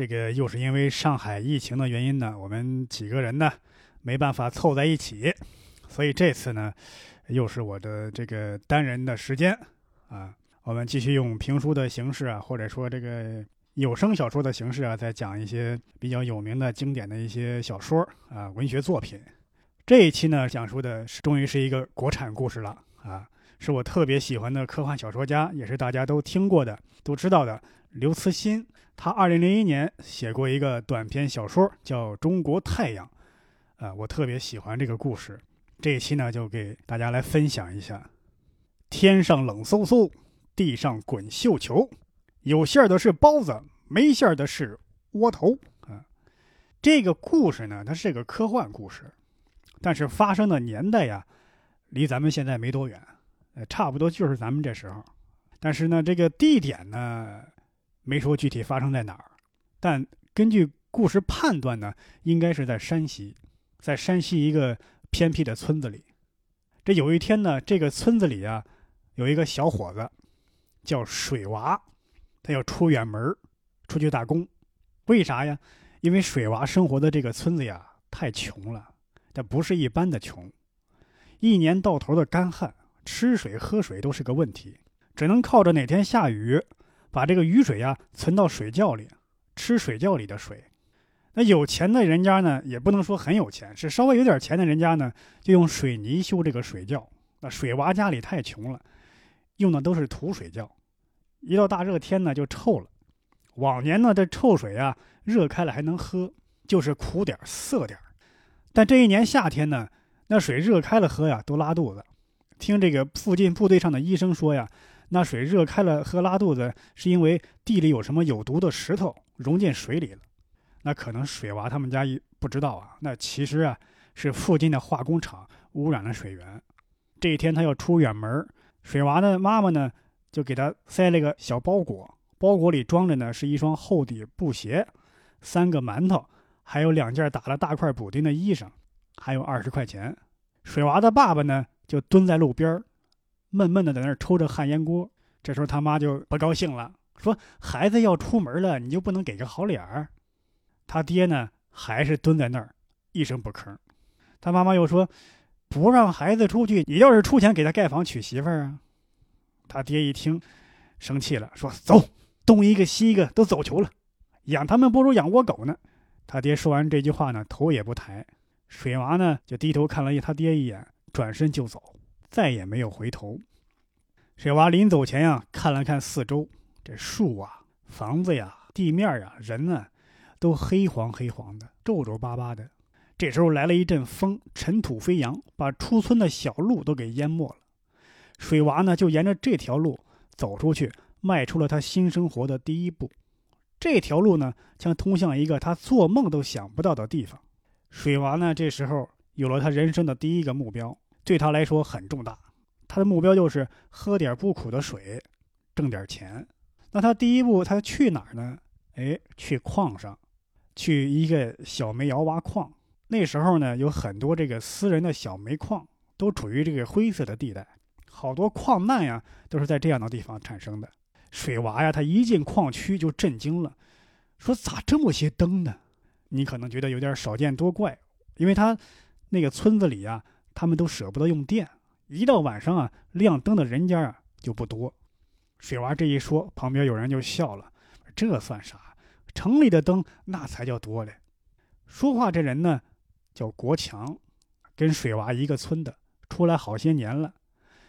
这个又是因为上海疫情的原因呢，我们几个人呢没办法凑在一起，所以这次呢又是我的这个单人的时间啊。我们继续用评书的形式啊，或者说这个有声小说的形式啊，再讲一些比较有名的经典的一些小说啊，文学作品。这一期呢讲述的是终于是一个国产故事了啊，是我特别喜欢的科幻小说家，也是大家都听过的、都知道的刘慈欣。他二零零一年写过一个短篇小说，叫《中国太阳》，啊，我特别喜欢这个故事。这一期呢，就给大家来分享一下：天上冷飕飕，地上滚绣球，有馅儿的是包子，没馅儿的是窝头。啊，这个故事呢，它是个科幻故事，但是发生的年代呀，离咱们现在没多远，呃，差不多就是咱们这时候。但是呢，这个地点呢？没说具体发生在哪儿，但根据故事判断呢，应该是在山西，在山西一个偏僻的村子里。这有一天呢，这个村子里啊，有一个小伙子叫水娃，他要出远门出去打工。为啥呀？因为水娃生活的这个村子呀，太穷了，但不是一般的穷，一年到头的干旱，吃水喝水都是个问题，只能靠着哪天下雨。把这个雨水呀存到水窖里，吃水窖里的水。那有钱的人家呢，也不能说很有钱，是稍微有点钱的人家呢，就用水泥修这个水窖。那水娃家里太穷了，用的都是土水窖，一到大热天呢就臭了。往年呢这臭水啊热开了还能喝，就是苦点涩点但这一年夏天呢，那水热开了喝呀都拉肚子。听这个附近部队上的医生说呀。那水热开了喝拉肚子，是因为地里有什么有毒的石头融进水里了。那可能水娃他们家一不知道啊。那其实啊，是附近的化工厂污染了水源。这一天他要出远门，水娃的妈妈呢就给他塞了个小包裹，包裹里装着呢是一双厚底布鞋、三个馒头，还有两件打了大块补丁的衣裳，还有二十块钱。水娃的爸爸呢就蹲在路边儿。闷闷的在那儿抽着旱烟锅，这时候他妈就不高兴了，说：“孩子要出门了，你就不能给个好脸儿？”他爹呢，还是蹲在那儿，一声不吭。他妈妈又说：“不让孩子出去，你要是出钱给他盖房娶媳妇儿啊？”他爹一听，生气了，说：“走，东一个西一个都走球了，养他们不如养窝狗呢。”他爹说完这句话呢，头也不抬。水娃呢，就低头看了他爹一眼，转身就走。再也没有回头。水娃临走前呀，看了看四周，这树啊、房子呀、地面啊、人啊，都黑黄黑黄的、皱皱巴巴的。这时候来了一阵风，尘土飞扬，把出村的小路都给淹没了。水娃呢，就沿着这条路走出去，迈出了他新生活的第一步。这条路呢，将通向一个他做梦都想不到的地方。水娃呢，这时候有了他人生的第一个目标。对他来说很重大，他的目标就是喝点不苦的水，挣点钱。那他第一步他去哪儿呢？哎，去矿上，去一个小煤窑挖矿。那时候呢，有很多这个私人的小煤矿都处于这个灰色的地带，好多矿难呀都是在这样的地方产生的。水娃呀，他一进矿区就震惊了，说咋这么些灯呢？你可能觉得有点少见多怪，因为他那个村子里呀。他们都舍不得用电，一到晚上啊，亮灯的人家啊就不多。水娃这一说，旁边有人就笑了：“这算啥？城里的灯那才叫多嘞。”说话这人呢，叫国强，跟水娃一个村的，出来好些年了。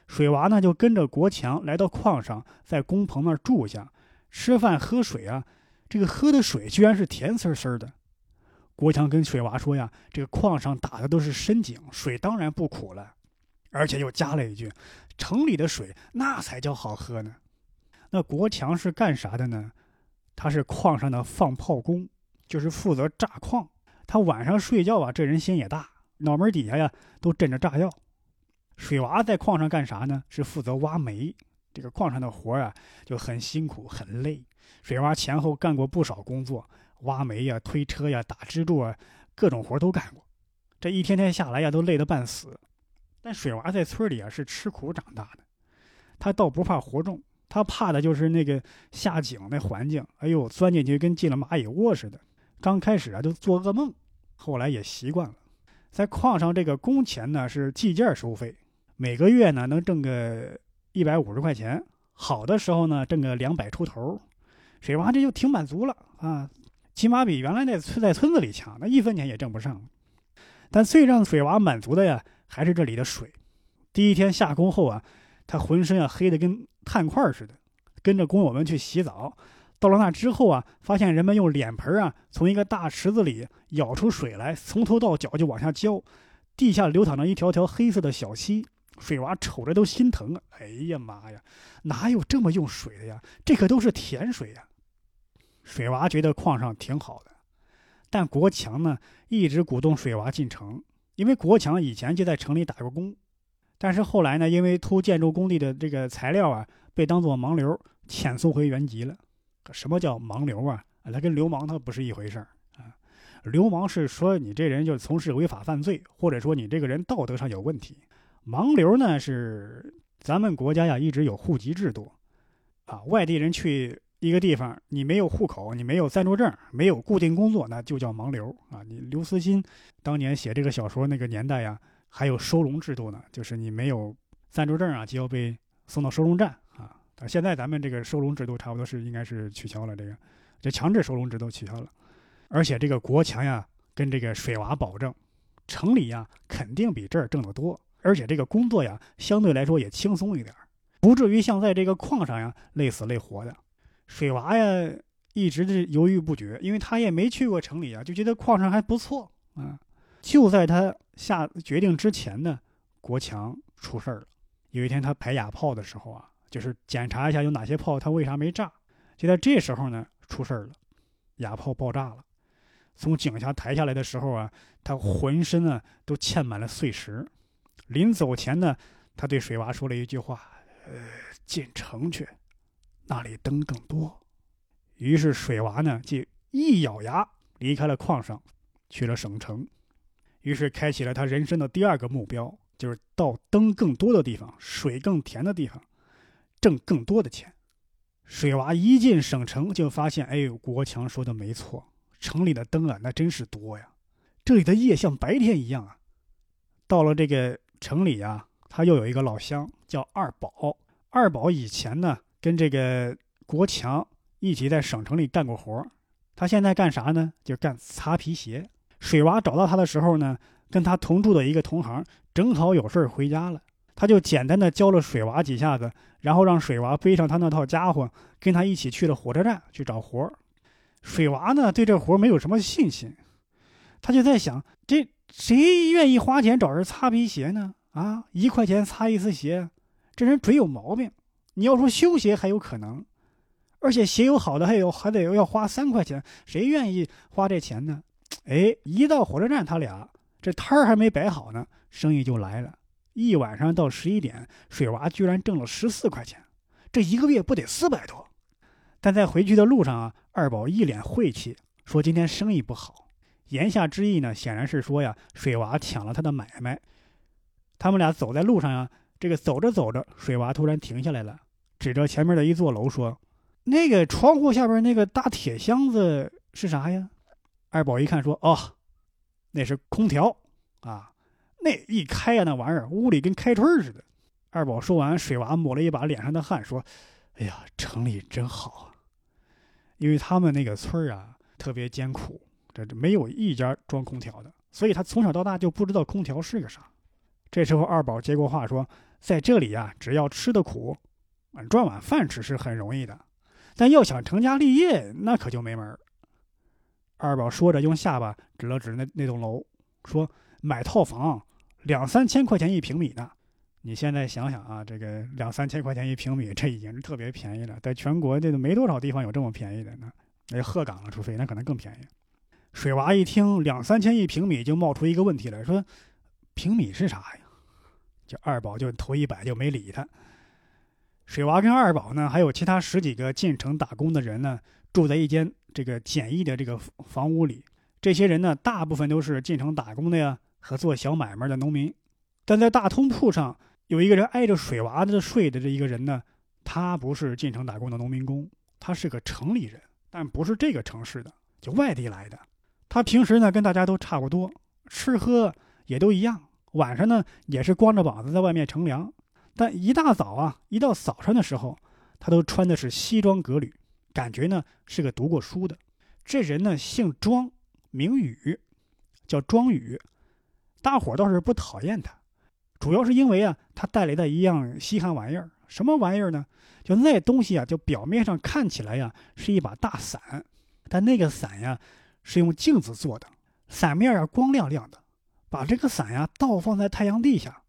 水娃呢就跟着国强来到矿上，在工棚那儿住下，吃饭喝水啊，这个喝的水居然是甜丝丝的。国强跟水娃说呀：“这个矿上打的都是深井，水当然不苦了。”而且又加了一句：“城里的水那才叫好喝呢。”那国强是干啥的呢？他是矿上的放炮工，就是负责炸矿。他晚上睡觉啊，这人心也大，脑门底下呀都枕着炸药。水娃在矿上干啥呢？是负责挖煤。这个矿上的活啊就很辛苦很累。水娃前后干过不少工作，挖煤呀、推车呀、打支柱啊，各种活都干过。这一天天下来呀，都累得半死。但水娃在村里啊是吃苦长大的，他倒不怕活重，他怕的就是那个下井那环境。哎呦，钻进去跟进了蚂蚁窝似的。刚开始啊就做噩梦，后来也习惯了。在矿上这个工钱呢是计件收费，每个月呢能挣个一百五十块钱，好的时候呢挣个两百出头。水娃这就挺满足了啊，起码比原来那村在村子里强，那一分钱也挣不上。但最让水娃满足的呀，还是这里的水。第一天下工后啊，他浑身啊黑的跟炭块似的，跟着工友们去洗澡。到了那之后啊，发现人们用脸盆啊从一个大池子里舀出水来，从头到脚就往下浇，地下流淌着一条条黑色的小溪。水娃瞅着都心疼！哎呀妈呀，哪有这么用水的呀？这可都是甜水呀！水娃觉得矿上挺好的，但国强呢一直鼓动水娃进城，因为国强以前就在城里打过工，但是后来呢，因为偷建筑工地的这个材料啊，被当作盲流遣送回原籍了。什么叫盲流啊？啊，他跟流氓他不是一回事儿啊！流氓是说你这人就从事违法犯罪，或者说你这个人道德上有问题。盲流呢是咱们国家呀一直有户籍制度，啊，外地人去一个地方，你没有户口，你没有暂住证，没有固定工作，那就叫盲流啊。你刘慈欣当年写这个小说那个年代呀，还有收容制度呢，就是你没有暂住证啊，就要被送到收容站啊。现在咱们这个收容制度差不多是应该是取消了，这个这强制收容制度取消了，而且这个国强呀跟这个水娃保证，城里呀肯定比这儿挣得多。而且这个工作呀，相对来说也轻松一点，不至于像在这个矿上呀累死累活的。水娃呀一直是犹豫不决，因为他也没去过城里啊，就觉得矿上还不错啊。就在他下决定之前呢，国强出事儿了。有一天他排哑炮的时候啊，就是检查一下有哪些炮他为啥没炸。就在这时候呢，出事儿了，哑炮爆炸了。从井下抬下来的时候啊，他浑身啊都嵌满了碎石。临走前呢，他对水娃说了一句话：“呃，进城去，那里灯更多。”于是水娃呢就一咬牙离开了矿上，去了省城。于是开启了他人生的第二个目标，就是到灯更多的地方、水更甜的地方，挣更多的钱。水娃一进省城就发现，哎呦，国强说的没错，城里的灯啊，那真是多呀，这里的夜像白天一样啊。到了这个。城里啊，他又有一个老乡叫二宝。二宝以前呢，跟这个国强一起在省城里干过活他现在干啥呢？就干擦皮鞋。水娃找到他的时候呢，跟他同住的一个同行正好有事儿回家了，他就简单的教了水娃几下子，然后让水娃背上他那套家伙，跟他一起去了火车站去找活水娃呢，对这活没有什么信心，他就在想这。谁愿意花钱找人擦皮鞋呢？啊，一块钱擦一次鞋，这人嘴有毛病。你要说修鞋还有可能，而且鞋有好的，还有还得要花三块钱，谁愿意花这钱呢？哎，一到火车站，他俩这摊儿还没摆好呢，生意就来了。一晚上到十一点，水娃居然挣了十四块钱，这一个月不得四百多？但在回去的路上啊，二宝一脸晦气，说今天生意不好。言下之意呢，显然是说呀，水娃抢了他的买卖。他们俩走在路上呀，这个走着走着，水娃突然停下来了，指着前面的一座楼说：“那个窗户下边那个大铁箱子是啥呀？”二宝一看说：“哦，那是空调啊，那一开呀，那玩意儿屋里跟开春似的。”二宝说完，水娃抹了一把脸上的汗，说：“哎呀，城里真好啊，因为他们那个村啊，特别艰苦。”这这没有一家装空调的，所以他从小到大就不知道空调是个啥。这时候二宝接过话说：“在这里呀，只要吃的苦，赚碗饭吃是很容易的，但要想成家立业，那可就没门儿。”二宝说着，用下巴指了指那那栋楼，说：“买套房两三千块钱一平米呢。你现在想想啊，这个两三千块钱一平米，这已经是特别便宜了，在全国这都没多少地方有这么便宜的呢。那鹤岗了，除非那可能更便宜。水娃一听两三千一平米，就冒出一个问题来说：“平米是啥呀？”就二宝就头一摆就没理他。水娃跟二宝呢，还有其他十几个进城打工的人呢，住在一间这个简易的这个房屋里。这些人呢，大部分都是进城打工的呀，和做小买卖的农民。但在大通铺上有一个人挨着水娃子睡的这一个人呢，他不是进城打工的农民工，他是个城里人，但不是这个城市的，就外地来的。他平时呢跟大家都差不多，吃喝也都一样。晚上呢也是光着膀子在外面乘凉，但一大早啊，一到早上的时候，他都穿的是西装革履，感觉呢是个读过书的。这人呢姓庄，名宇，叫庄宇。大伙倒是不讨厌他，主要是因为啊他带来的一样稀罕玩意儿。什么玩意儿呢？就那东西啊，就表面上看起来呀是一把大伞，但那个伞呀。是用镜子做的，伞面啊光亮亮的。把这个伞呀倒放在太阳地下，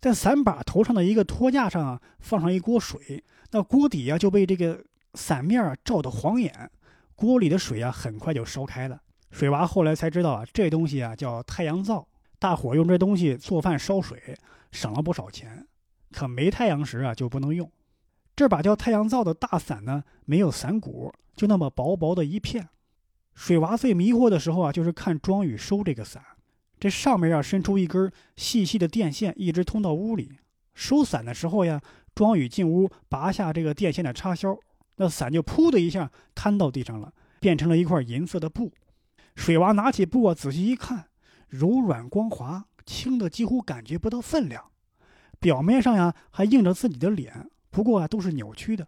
在伞把头上的一个托架上啊放上一锅水，那锅底呀就被这个伞面啊照得晃眼，锅里的水啊很快就烧开了。水娃后来才知道啊，这东西啊叫太阳灶，大伙用这东西做饭烧水，省了不少钱。可没太阳时啊就不能用。这把叫太阳灶的大伞呢，没有伞骨，就那么薄薄的一片。水娃最迷惑的时候啊，就是看庄宇收这个伞，这上面要伸出一根细细的电线，一直通到屋里。收伞的时候呀，庄宇进屋拔下这个电线的插销，那伞就噗的一下瘫到地上了，变成了一块银色的布。水娃拿起布啊，仔细一看，柔软光滑，轻的几乎感觉不到分量。表面上呀，还映着自己的脸，不过啊，都是扭曲的，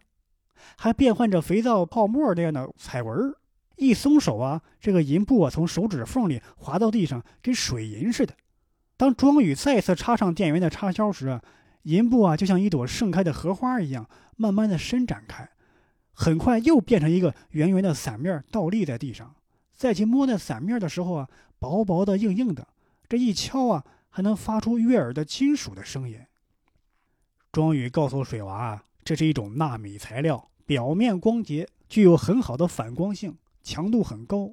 还变换着肥皂泡沫这样的彩纹儿。一松手啊，这个银布啊从手指缝里滑到地上，跟水银似的。当庄宇再次插上电源的插销时啊，银布啊就像一朵盛开的荷花一样，慢慢的伸展开，很快又变成一个圆圆的伞面，倒立在地上。再去摸那伞面的时候啊，薄薄的、硬硬的，这一敲啊，还能发出悦耳的金属的声音。庄宇告诉水娃啊，这是一种纳米材料，表面光洁，具有很好的反光性。强度很高，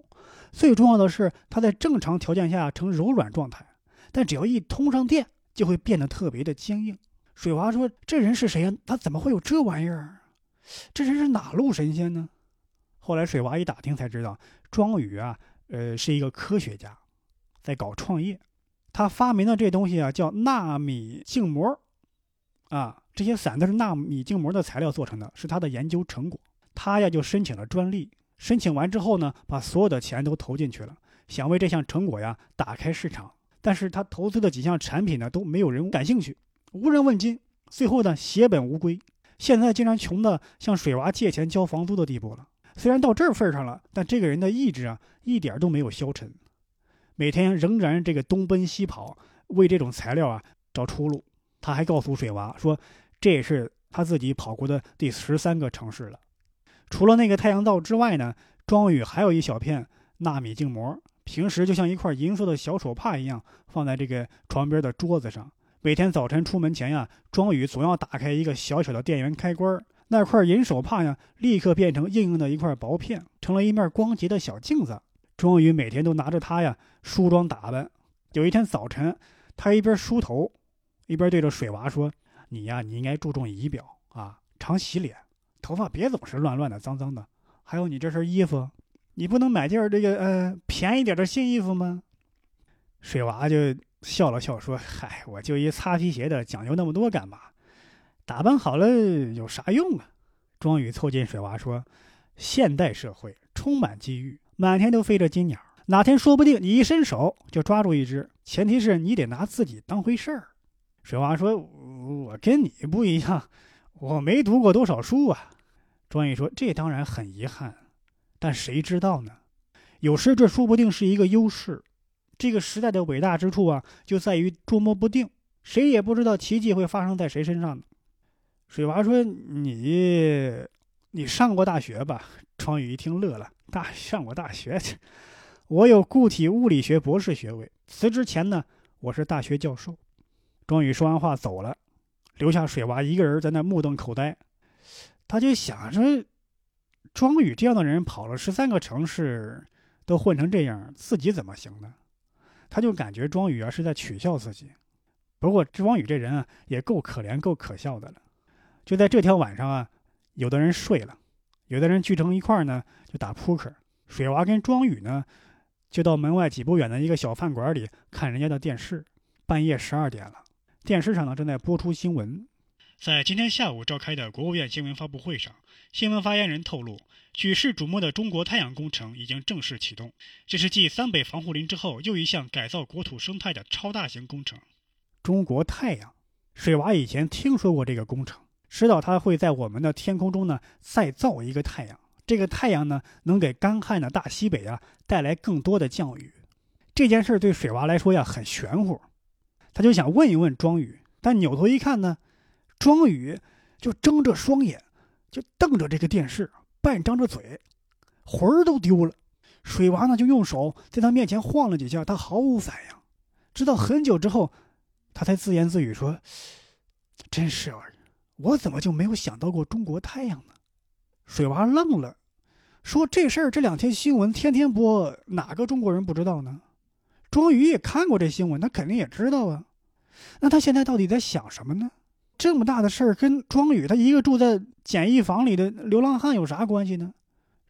最重要的是它在正常条件下呈柔软状态，但只要一通上电，就会变得特别的坚硬。水娃说：“这人是谁呀？他怎么会有这玩意儿？这人是哪路神仙呢？”后来水娃一打听才知道，庄宇啊，呃，是一个科学家，在搞创业。他发明的这东西啊，叫纳米静膜，啊，这些伞都是纳米静膜的材料做成的，是他的研究成果。他呀就申请了专利。申请完之后呢，把所有的钱都投进去了，想为这项成果呀打开市场。但是他投资的几项产品呢，都没有人感兴趣，无人问津。最后呢，血本无归。现在竟然穷的向水娃借钱交房租的地步了。虽然到这份上了，但这个人的意志啊，一点都没有消沉，每天仍然这个东奔西跑，为这种材料啊找出路。他还告诉水娃说，这也是他自己跑过的第十三个城市了。除了那个太阳灶之外呢，庄宇还有一小片纳米镜膜，平时就像一块银色的小手帕一样，放在这个床边的桌子上。每天早晨出门前呀，庄宇总要打开一个小小的电源开关，那块银手帕呀，立刻变成硬硬的一块薄片，成了一面光洁的小镜子。庄宇每天都拿着它呀梳妆打扮。有一天早晨，他一边梳头，一边对着水娃说：“你呀，你应该注重仪表啊，常洗脸。”头发别总是乱乱的、脏脏的。还有你这身衣服，你不能买件这个呃便宜点的新衣服吗？水娃就笑了笑说：“嗨，我就一擦皮鞋的，讲究那么多干嘛？打扮好了有啥用啊？”庄宇凑近水娃说：“现代社会充满机遇，满天都飞着金鸟，哪天说不定你一伸手就抓住一只。前提是你得拿自己当回事儿。”水娃说：“我跟你不一样，我没读过多少书啊。”庄宇说：“这当然很遗憾，但谁知道呢？有时这说不定是一个优势。这个时代的伟大之处啊，就在于捉摸不定，谁也不知道奇迹会发生在谁身上呢。”水娃说：“你，你上过大学吧？”庄宇一听乐了：“大上过大学？我有固体物理学博士学位。辞职前呢，我是大学教授。”庄宇说完话走了，留下水娃一个人在那目瞪口呆。他就想说，庄宇这样的人跑了十三个城市，都混成这样，自己怎么行呢？他就感觉庄宇啊是在取笑自己。不过庄宇这人啊也够可怜、够可笑的了。就在这条晚上啊，有的人睡了，有的人聚成一块呢就打扑克。水娃跟庄宇呢就到门外几步远的一个小饭馆里看人家的电视。半夜十二点了，电视上呢正在播出新闻。在今天下午召开的国务院新闻发布会上，新闻发言人透露，举世瞩目的中国太阳工程已经正式启动。这是继三北防护林之后又一项改造国土生态的超大型工程。中国太阳，水娃以前听说过这个工程，知道它会在我们的天空中呢再造一个太阳。这个太阳呢能给干旱的大西北啊带来更多的降雨。这件事对水娃来说呀很玄乎。他就想问一问庄宇，但扭头一看呢，庄宇就睁着双眼，就瞪着这个电视，半张着嘴，魂儿都丢了。水娃呢就用手在他面前晃了几下，他毫无反应。直到很久之后，他才自言自语说：“真是啊，我怎么就没有想到过中国太阳呢？”水娃愣了，说：“这事儿这两天新闻天天播，哪个中国人不知道呢？”庄宇也看过这新闻，他肯定也知道啊。那他现在到底在想什么呢？这么大的事儿跟庄宇他一个住在简易房里的流浪汉有啥关系呢？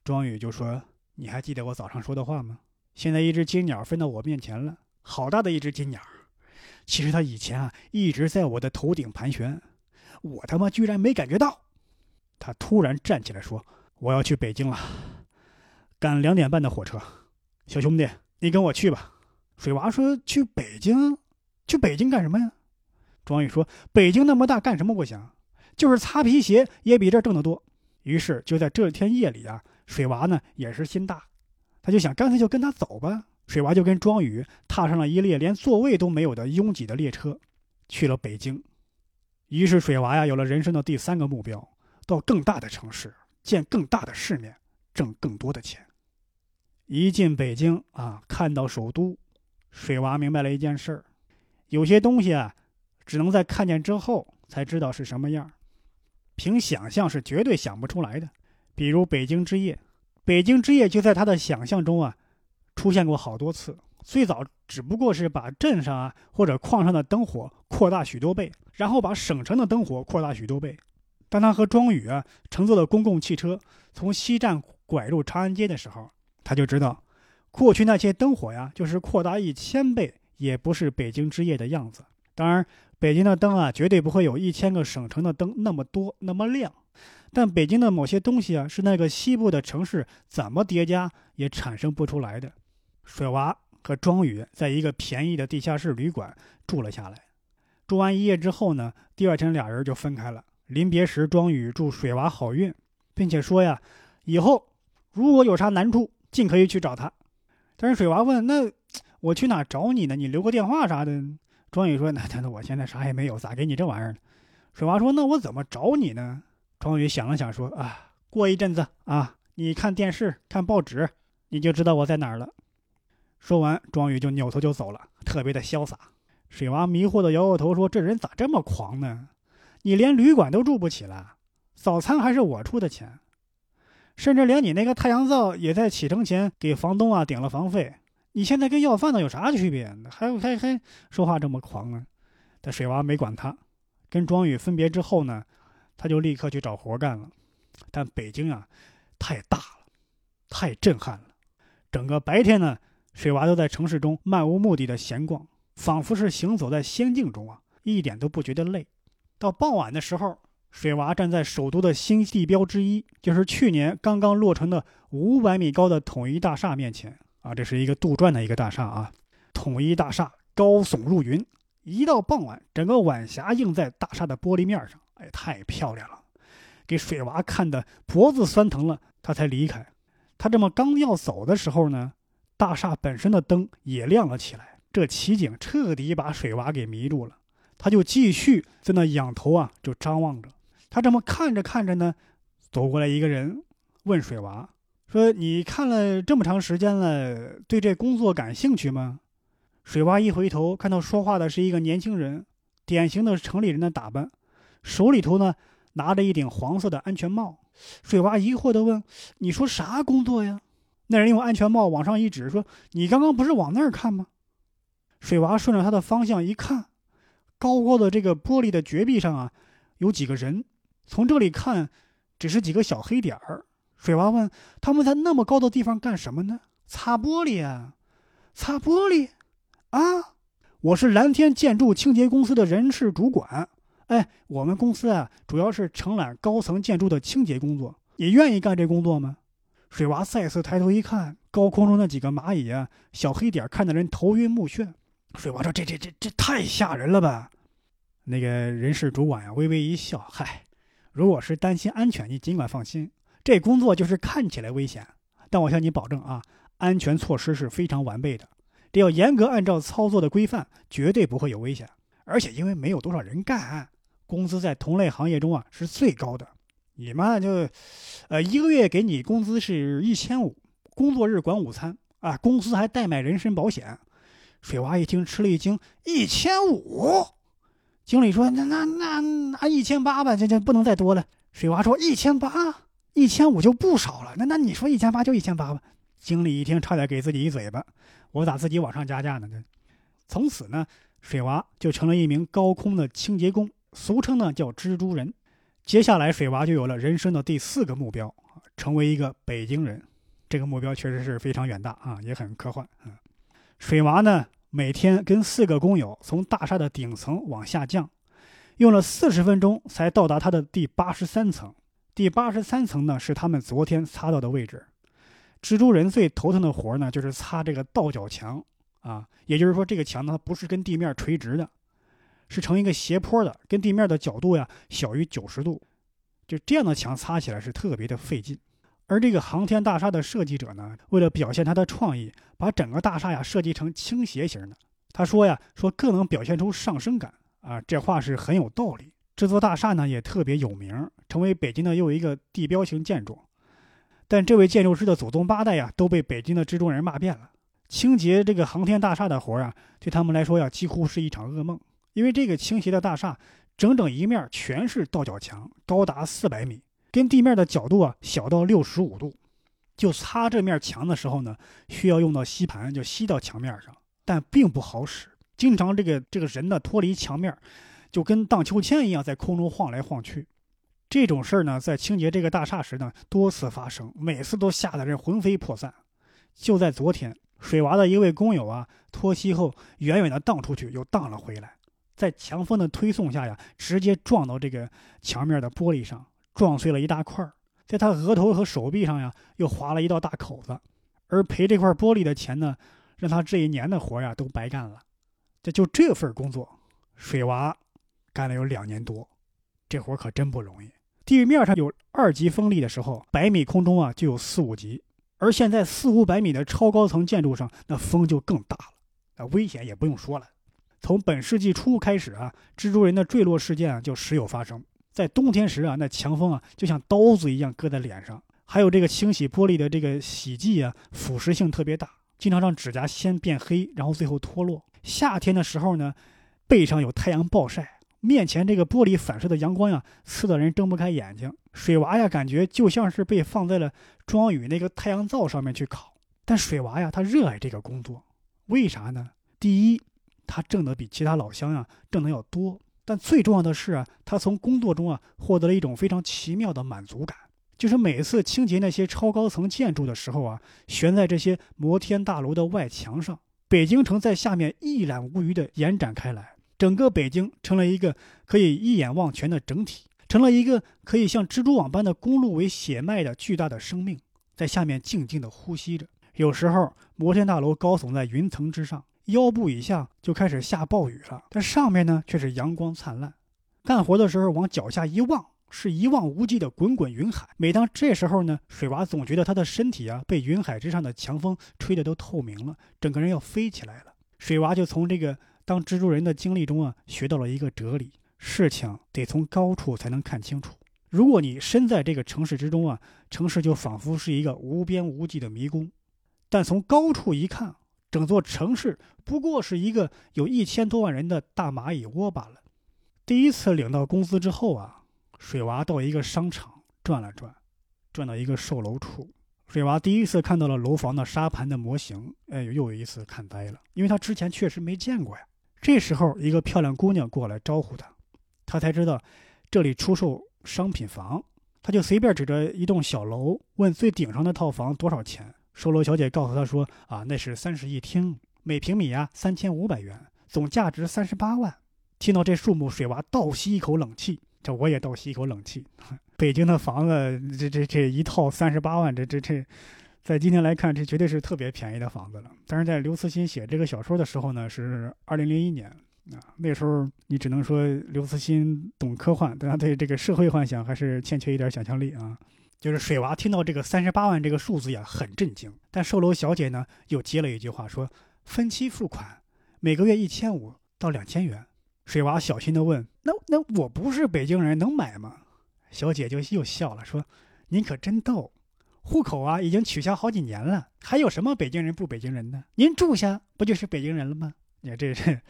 庄宇就说：“你还记得我早上说的话吗？现在一只金鸟飞到我面前了，好大的一只金鸟。其实它以前啊一直在我的头顶盘旋，我他妈居然没感觉到。”他突然站起来说：“我要去北京了，赶两点半的火车。小兄弟，你跟我去吧。”水娃说：“去北京，去北京干什么呀？”庄宇说：“北京那么大，干什么不行？就是擦皮鞋也比这挣得多。”于是就在这天夜里啊，水娃呢也是心大，他就想干脆就跟他走吧。水娃就跟庄宇踏上了一列连座位都没有的拥挤的列车，去了北京。于是水娃呀有了人生的第三个目标：到更大的城市，见更大的世面，挣更多的钱。一进北京啊，看到首都。水娃明白了一件事儿，有些东西啊，只能在看见之后才知道是什么样，凭想象是绝对想不出来的。比如北京之夜，北京之夜就在他的想象中啊，出现过好多次。最早只不过是把镇上啊或者矿上的灯火扩大许多倍，然后把省城的灯火扩大许多倍。当他和庄宇啊乘坐的公共汽车从西站拐入长安街的时候，他就知道。过去那些灯火呀，就是扩大一千倍，也不是北京之夜的样子。当然，北京的灯啊，绝对不会有一千个省城的灯那么多、那么亮。但北京的某些东西啊，是那个西部的城市怎么叠加也产生不出来的。水娃和庄宇在一个便宜的地下室旅馆住了下来。住完一夜之后呢，第二天俩人就分开了。临别时，庄宇祝水娃好运，并且说呀，以后如果有啥难处，尽可以去找他。但是水娃问：“那我去哪找你呢？你留个电话啥的。”庄宇说：“那那那我现在啥也没有，咋给你这玩意儿呢？”水娃说：“那我怎么找你呢？”庄宇想了想说：“啊，过一阵子啊，你看电视、看报纸，你就知道我在哪儿了。”说完，庄宇就扭头就走了，特别的潇洒。水娃迷惑的摇摇头说：“这人咋这么狂呢？你连旅馆都住不起了，早餐还是我出的钱。”甚至连你那个太阳灶也在启程前给房东啊顶了房费，你现在跟要饭的有啥区别？还还还说话这么狂呢？但水娃没管他，跟庄宇分别之后呢，他就立刻去找活干了。但北京啊，太大了，太震撼了。整个白天呢，水娃都在城市中漫无目的的闲逛，仿佛是行走在仙境中啊，一点都不觉得累。到傍晚的时候。水娃站在首都的新地标之一，就是去年刚刚落成的五百米高的统一大厦面前啊，这是一个杜撰的一个大厦啊。统一大厦高耸入云，一到傍晚，整个晚霞映在大厦的玻璃面上，哎，太漂亮了，给水娃看的脖子酸疼了，他才离开。他这么刚要走的时候呢，大厦本身的灯也亮了起来，这奇景彻底把水娃给迷住了，他就继续在那仰头啊，就张望着。他这么看着看着呢，走过来一个人，问水娃说：“你看了这么长时间了，对这工作感兴趣吗？”水娃一回头，看到说话的是一个年轻人，典型的城里人的打扮，手里头呢拿着一顶黄色的安全帽。水娃疑惑地问：“你说啥工作呀？”那人用安全帽往上一指，说：“你刚刚不是往那儿看吗？”水娃顺着他的方向一看，高高的这个玻璃的绝壁上啊，有几个人。从这里看，只是几个小黑点儿。水娃问：“他们在那么高的地方干什么呢？”“擦玻璃啊，擦玻璃。”“啊，我是蓝天建筑清洁公司的人事主管。哎，我们公司啊，主要是承揽高层建筑的清洁工作。你愿意干这工作吗？”水娃再次抬头一看，高空中那几个蚂蚁啊，小黑点，看得人头晕目眩。水娃说：“这这这这太吓人了吧？”那个人事主管呀，微微一笑：“嗨。”如果是担心安全，你尽管放心。这工作就是看起来危险，但我向你保证啊，安全措施是非常完备的。只要严格按照操作的规范，绝对不会有危险。而且因为没有多少人干，工资在同类行业中啊是最高的。你嘛就，呃，一个月给你工资是一千五，工作日管午餐啊，公司还代买人身保险。水娃一听吃了一惊，一千五。经理说：“那那那拿一千八吧，这这不能再多了。”水娃说：“一千八，一千五就不少了。那那你说一千八就一千八吧。”经理一听，差点给自己一嘴巴：“我咋自己往上加价呢？”这从此呢，水娃就成了一名高空的清洁工，俗称呢叫蜘蛛人。接下来，水娃就有了人生的第四个目标，成为一个北京人。这个目标确实是非常远大啊，也很科幻。嗯，水娃呢？每天跟四个工友从大厦的顶层往下降，用了四十分钟才到达他的第八十三层。第八十三层呢是他们昨天擦到的位置。蜘蛛人最头疼的活呢就是擦这个倒角墙啊，也就是说这个墙呢它不是跟地面垂直的，是呈一个斜坡的，跟地面的角度呀小于九十度。就这样的墙擦起来是特别的费劲。而这个航天大厦的设计者呢，为了表现他的创意，把整个大厦呀设计成倾斜型的。他说呀，说更能表现出上升感啊，这话是很有道理。这座大厦呢也特别有名，成为北京的又一个地标型建筑。但这位建筑师的祖宗八代呀，都被北京的蜘蛛人骂遍了。清洁这个航天大厦的活儿啊，对他们来说呀，几乎是一场噩梦。因为这个倾斜的大厦，整整一面全是倒角墙，高达四百米。跟地面的角度啊小到六十五度，就擦这面墙的时候呢，需要用到吸盘，就吸到墙面上，但并不好使，经常这个这个人呢脱离墙面，就跟荡秋千一样在空中晃来晃去。这种事儿呢，在清洁这个大厦时呢多次发生，每次都吓得人魂飞魄散。就在昨天，水娃的一位工友啊脱吸后，远远的荡出去，又荡了回来，在强风的推送下呀，直接撞到这个墙面的玻璃上。撞碎了一大块在他额头和手臂上呀，又划了一道大口子。而赔这块玻璃的钱呢，让他这一年的活呀都白干了。这就这份工作，水娃干了有两年多，这活可真不容易。地面上有二级风力的时候，百米空中啊就有四五级，而现在四五百米的超高层建筑上，那风就更大了，啊，危险也不用说了。从本世纪初开始啊，蜘蛛人的坠落事件啊就时有发生。在冬天时啊，那强风啊就像刀子一样割在脸上，还有这个清洗玻璃的这个洗剂啊，腐蚀性特别大，经常让指甲先变黑，然后最后脱落。夏天的时候呢，背上有太阳暴晒，面前这个玻璃反射的阳光呀，刺得人睁不开眼睛。水娃呀，感觉就像是被放在了庄宇那个太阳灶上面去烤。但水娃呀，他热爱这个工作，为啥呢？第一，他挣的比其他老乡呀挣的要多。但最重要的是啊，他从工作中啊获得了一种非常奇妙的满足感，就是每次清洁那些超高层建筑的时候啊，悬在这些摩天大楼的外墙上，北京城在下面一览无余地延展开来，整个北京成了一个可以一眼望全的整体，成了一个可以像蜘蛛网般的公路为血脉的巨大的生命，在下面静静地呼吸着。有时候，摩天大楼高耸在云层之上。腰部以下就开始下暴雨了，但上面呢却是阳光灿烂。干活的时候往脚下一望，是一望无际的滚滚云海。每当这时候呢，水娃总觉得他的身体啊被云海之上的强风吹得都透明了，整个人要飞起来了。水娃就从这个当蜘蛛人的经历中啊学到了一个哲理：事情得从高处才能看清楚。如果你身在这个城市之中啊，城市就仿佛是一个无边无际的迷宫；但从高处一看，整座城市不过是一个有一千多万人的大蚂蚁窝罢了。第一次领到工资之后啊，水娃到一个商场转了转，转到一个售楼处。水娃第一次看到了楼房的沙盘的模型，哎，又有一次看呆了，因为他之前确实没见过呀。这时候，一个漂亮姑娘过来招呼他，他才知道这里出售商品房，他就随便指着一栋小楼，问最顶上的套房多少钱。售楼小姐告诉他说：“啊，那是三室一厅，每平米啊三千五百元，总价值三十八万。”听到这数目，水娃倒吸一口冷气。这我也倒吸一口冷气。北京的房子，这这这一套三十八万，这这这，在今天来看，这绝对是特别便宜的房子了。但是在刘慈欣写这个小说的时候呢，是二零零一年啊，那时候你只能说刘慈欣懂科幻，但他对这个社会幻想还是欠缺一点想象力啊。就是水娃听到这个三十八万这个数字呀，很震惊。但售楼小姐呢，又接了一句话说：“分期付款，每个月一千五到两千元。”水娃小心地问：“那那我不是北京人，能买吗？”小姐就又笑了，说：“您可真逗，户口啊已经取消好几年了，还有什么北京人不北京人的？您住下不就是北京人了吗？”你看，这是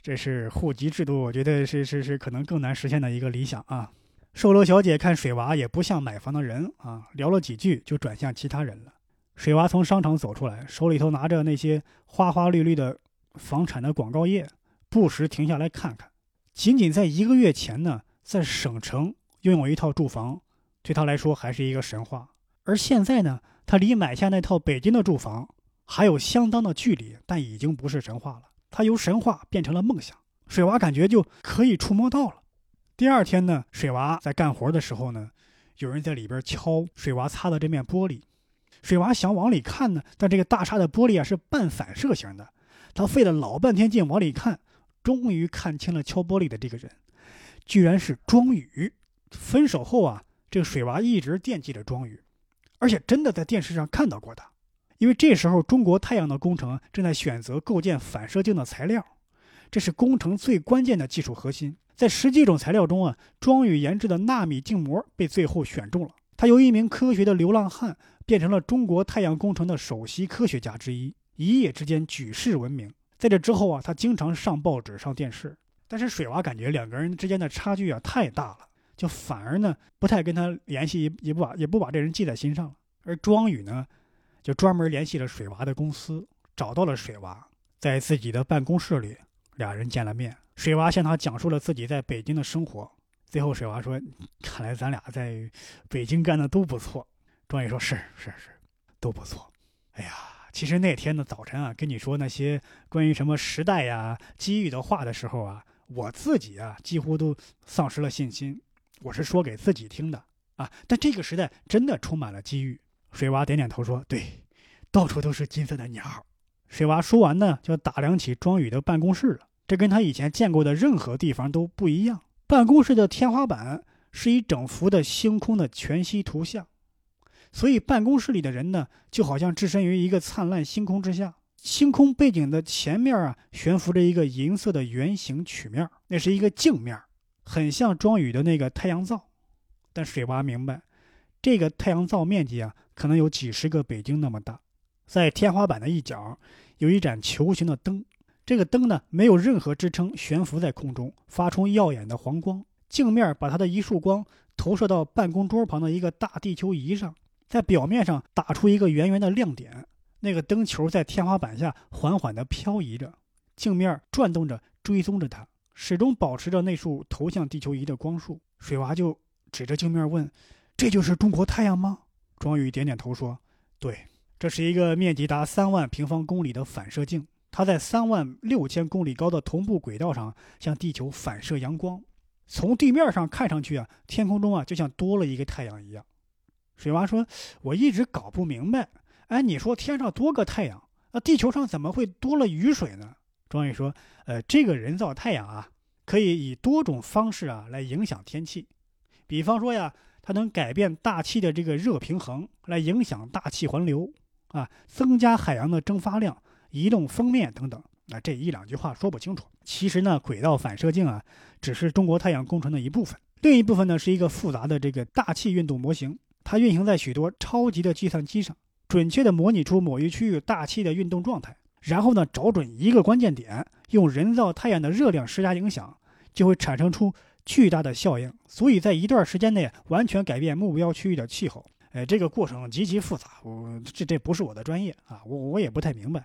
这是户籍制度，我觉得是是是可能更难实现的一个理想啊。售楼小姐看水娃也不像买房的人啊，聊了几句就转向其他人了。水娃从商场走出来，手里头拿着那些花花绿绿的房产的广告页。不时停下来看看，仅仅在一个月前呢，在省城拥有一套住房，对他来说还是一个神话。而现在呢，他离买下那套北京的住房还有相当的距离，但已经不是神话了。他由神话变成了梦想，水娃感觉就可以触摸到了。第二天呢，水娃在干活的时候呢，有人在里边敲水娃擦的这面玻璃，水娃想往里看呢，但这个大厦的玻璃啊是半反射型的，他费了老半天劲往里看。终于看清了敲玻璃的这个人，居然是庄宇。分手后啊，这个水娃一直惦记着庄宇，而且真的在电视上看到过他。因为这时候中国太阳能工程正在选择构建反射镜的材料，这是工程最关键的技术核心。在十几种材料中啊，庄宇研制的纳米镜膜被最后选中了。他由一名科学的流浪汉变成了中国太阳工程的首席科学家之一，一夜之间举世闻名。在这之后啊，他经常上报纸、上电视，但是水娃感觉两个人之间的差距啊太大了，就反而呢不太跟他联系，也不把也不把这人记在心上了。而庄宇呢，就专门联系了水娃的公司，找到了水娃，在自己的办公室里，俩人见了面。水娃向他讲述了自己在北京的生活。最后，水娃说：“看来咱俩在北京干的都不错。”庄宇说：“是是是，都不错。”哎呀。其实那天的早晨啊，跟你说那些关于什么时代呀、机遇的话的时候啊，我自己啊几乎都丧失了信心。我是说给自己听的啊。但这个时代真的充满了机遇。水娃点点头说：“对，到处都是金色的鸟。”水娃说完呢，就打量起庄宇的办公室了。这跟他以前见过的任何地方都不一样。办公室的天花板是一整幅的星空的全息图像。所以办公室里的人呢，就好像置身于一个灿烂星空之下。星空背景的前面啊，悬浮着一个银色的圆形曲面，那是一个镜面，很像庄宇的那个太阳灶。但水娃明白，这个太阳灶面积啊，可能有几十个北京那么大。在天花板的一角，有一盏球形的灯，这个灯呢，没有任何支撑，悬浮在空中，发出耀眼的黄光。镜面把它的一束光投射到办公桌旁的一个大地球仪上。在表面上打出一个圆圆的亮点，那个灯球在天花板下缓缓地漂移着，镜面转动着，追踪着它，始终保持着那束投向地球仪的光束。水娃就指着镜面问：“这就是中国太阳吗？”庄宇点点头说：“对，这是一个面积达三万平方公里的反射镜，它在三万六千公里高的同步轨道上向地球反射阳光，从地面上看上去啊，天空中啊就像多了一个太阳一样。”水娃说：“我一直搞不明白，哎，你说天上多个太阳，那地球上怎么会多了雨水呢？”庄宇说：“呃，这个人造太阳啊，可以以多种方式啊来影响天气，比方说呀，它能改变大气的这个热平衡，来影响大气环流，啊，增加海洋的蒸发量，移动锋面等等。那这一两句话说不清楚。其实呢，轨道反射镜啊，只是中国太阳工程的一部分，另一部分呢是一个复杂的这个大气运动模型。”它运行在许多超级的计算机上，准确地模拟出某一区域大气的运动状态，然后呢，找准一个关键点，用人造太阳的热量施加影响，就会产生出巨大的效应，所以在一段时间内完全改变目标区域的气候。哎，这个过程极其复杂，我这这不是我的专业啊，我我也不太明白。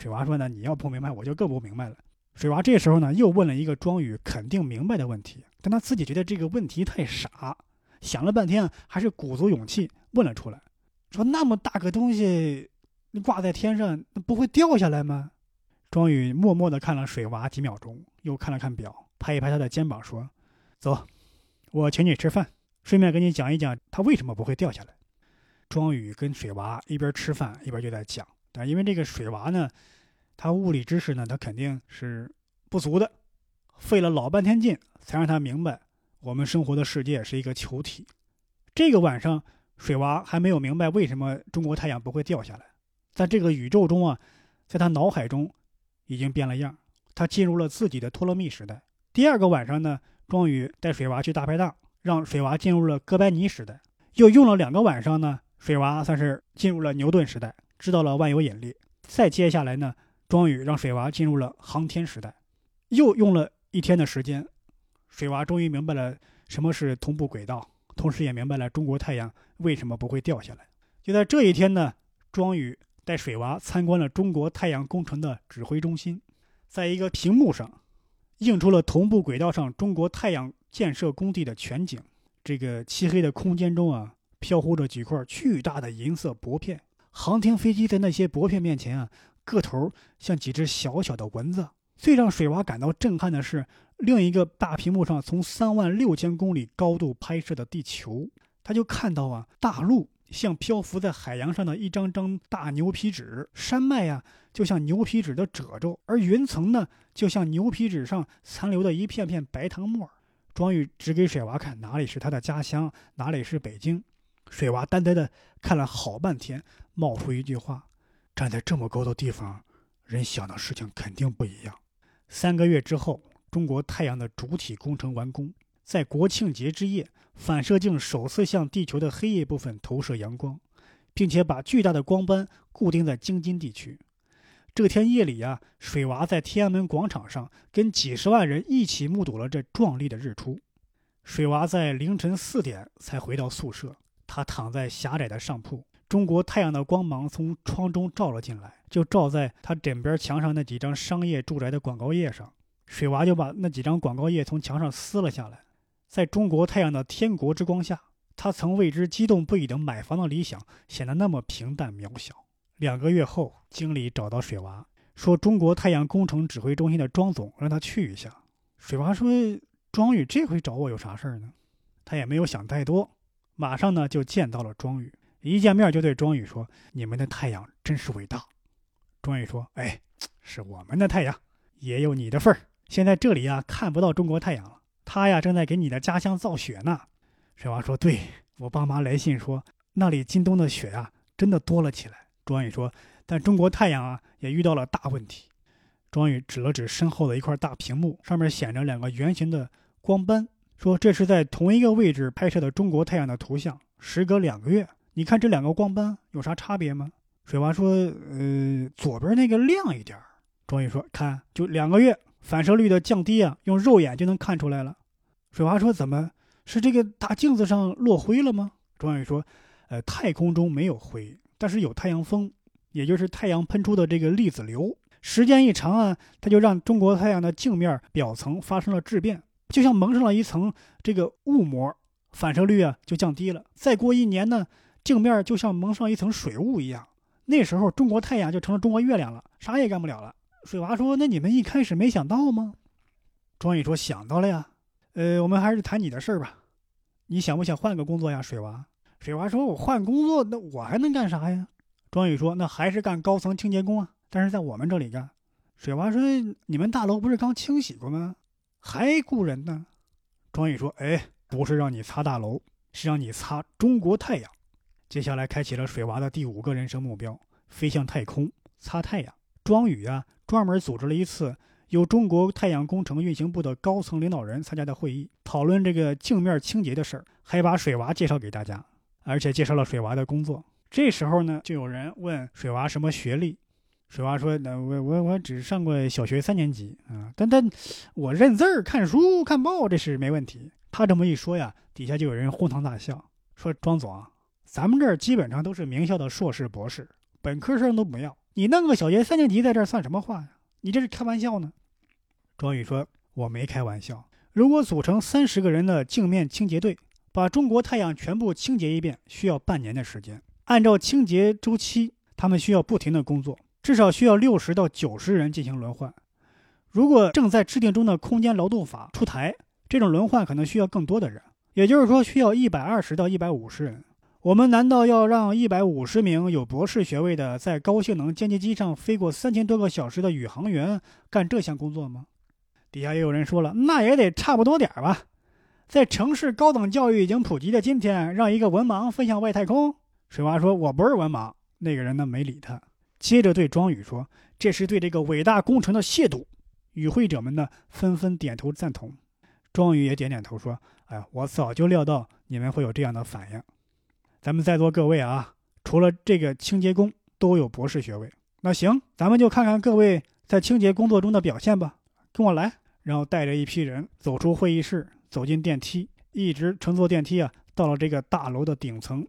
水娃说呢，你要不明白，我就更不明白了。水娃这时候呢，又问了一个庄宇肯定明白的问题，但他自己觉得这个问题太傻，想了半天，还是鼓足勇气问了出来，说：“那么大个东西，你挂在天上，那不会掉下来吗？”庄宇默默地看了水娃几秒钟，又看了看表，拍一拍他的肩膀说：“走，我请你吃饭，顺便跟你讲一讲它为什么不会掉下来。”庄宇跟水娃一边吃饭一边就在讲，但因为这个水娃呢。他物理知识呢，他肯定是不足的，费了老半天劲才让他明白，我们生活的世界是一个球体。这个晚上，水娃还没有明白为什么中国太阳不会掉下来，在这个宇宙中啊，在他脑海中已经变了样，他进入了自己的托勒密时代。第二个晚上呢，庄宇带水娃去大排档，让水娃进入了哥白尼时代。又用了两个晚上呢，水娃算是进入了牛顿时代，知道了万有引力。再接下来呢？庄宇让水娃进入了航天时代，又用了一天的时间，水娃终于明白了什么是同步轨道，同时也明白了中国太阳为什么不会掉下来。就在这一天呢，庄宇带水娃参观了中国太阳工程的指挥中心，在一个屏幕上映出了同步轨道上中国太阳建设工地的全景。这个漆黑的空间中啊，飘忽着几块巨大的银色薄片，航天飞机在那些薄片面前啊。个头像几只小小的蚊子。最让水娃感到震撼的是，另一个大屏幕上从三万六千公里高度拍摄的地球，他就看到啊，大陆像漂浮在海洋上的一张张大牛皮纸，山脉呀就像牛皮纸的褶皱，而云层呢就像牛皮纸上残留的一片片白糖沫儿。庄宇指给水娃看哪里是他的家乡，哪里是北京。水娃呆呆的看了好半天，冒出一句话。站在这么高的地方，人想的事情肯定不一样。三个月之后，中国太阳的主体工程完工，在国庆节之夜，反射镜首次向地球的黑夜部分投射阳光，并且把巨大的光斑固定在京津地区。这天夜里呀，水娃在天安门广场上跟几十万人一起目睹了这壮丽的日出。水娃在凌晨四点才回到宿舍，他躺在狭窄的上铺。中国太阳的光芒从窗中照了进来，就照在他枕边墙上那几张商业住宅的广告页上。水娃就把那几张广告页从墙上撕了下来。在中国太阳的天国之光下，他曾为之激动不已的买房的理想显得那么平淡渺小。两个月后，经理找到水娃，说中国太阳工程指挥中心的庄总让他去一下。水娃说：“庄宇这回找我有啥事儿呢？”他也没有想太多，马上呢就见到了庄宇。一见面就对庄宇说：“你们的太阳真是伟大。”庄宇说：“哎，是我们的太阳，也有你的份儿。现在这里呀看不到中国太阳了，他呀正在给你的家乡造雪呢。”水娃说：“对我爸妈来信说，那里今冬的雪呀真的多了起来。”庄宇说：“但中国太阳啊也遇到了大问题。”庄宇指了指身后的一块大屏幕，上面显着两个圆形的光斑，说：“这是在同一个位置拍摄的中国太阳的图像，时隔两个月。”你看这两个光斑有啥差别吗？水娃说：“呃，左边那个亮一点。”庄宇说：“看，就两个月，反射率的降低啊，用肉眼就能看出来了。”水娃说：“怎么是这个大镜子上落灰了吗？”庄宇说：“呃，太空中没有灰，但是有太阳风，也就是太阳喷出的这个粒子流。时间一长啊，它就让中国太阳的镜面表层发生了质变，就像蒙上了一层这个雾膜，反射率啊就降低了。再过一年呢？”镜面就像蒙上一层水雾一样，那时候中国太阳就成了中国月亮了，啥也干不了了。水娃说：“那你们一开始没想到吗？”庄宇说：“想到了呀，呃，我们还是谈你的事儿吧。你想不想换个工作呀？”水娃，水娃说：“我换工作，那我还能干啥呀？”庄宇说：“那还是干高层清洁工啊，但是在我们这里干。”水娃说：“你们大楼不是刚清洗过吗？还雇人呢？”庄宇说：“哎，不是让你擦大楼，是让你擦中国太阳。”接下来开启了水娃的第五个人生目标：飞向太空，擦太阳。庄宇啊，专门组织了一次由中国太阳工程运行部的高层领导人参加的会议，讨论这个镜面清洁的事儿，还把水娃介绍给大家，而且介绍了水娃的工作。这时候呢，就有人问水娃什么学历，水娃说：“那我我我只上过小学三年级啊，但但我认字儿、看书、看报，这是没问题。”他这么一说呀，底下就有人哄堂大笑，说：“庄总啊。”咱们这儿基本上都是名校的硕士、博士，本科生都不要。你弄个小学三年级在这儿算什么话呀？你这是开玩笑呢？”庄宇说：“我没开玩笑。如果组成三十个人的镜面清洁队，把中国太阳全部清洁一遍，需要半年的时间。按照清洁周期，他们需要不停的工作，至少需要六十到九十人进行轮换。如果正在制定中的空间劳动法出台，这种轮换可能需要更多的人，也就是说需要一百二十到一百五十人。我们难道要让一百五十名有博士学位的在高性能歼击机上飞过三千多个小时的宇航员干这项工作吗？底下也有人说了，那也得差不多点儿吧。在城市高等教育已经普及的今天，让一个文盲飞向外太空？水娃说：“我不是文盲。”那个人呢没理他，接着对庄宇说：“这是对这个伟大工程的亵渎。”与会者们呢纷纷点头赞同，庄宇也点点头说：“哎，我早就料到你们会有这样的反应。咱们在座各位啊，除了这个清洁工都有博士学位。那行，咱们就看看各位在清洁工作中的表现吧。跟我来。”然后带着一批人走出会议室，走进电梯，一直乘坐电梯啊，到了这个大楼的顶层。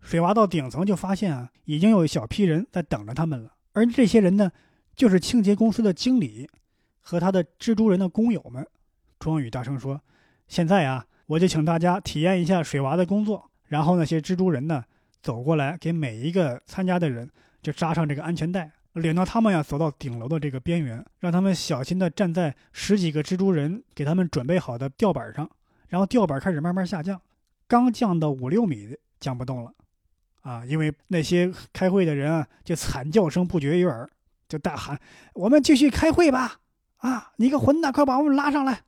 水娃到顶层就发现啊，已经有一小批人在等着他们了。而这些人呢，就是清洁公司的经理。和他的蜘蛛人的工友们，庄宇大声说：“现在啊，我就请大家体验一下水娃的工作。”然后那些蜘蛛人呢，走过来给每一个参加的人就扎上这个安全带，领到他们呀走到顶楼的这个边缘，让他们小心的站在十几个蜘蛛人给他们准备好的吊板上，然后吊板开始慢慢下降，刚降到五六米降不动了，啊，因为那些开会的人啊就惨叫声不绝于耳，就大喊：“我们继续开会吧！”啊！你个混蛋，快把我们拉上来！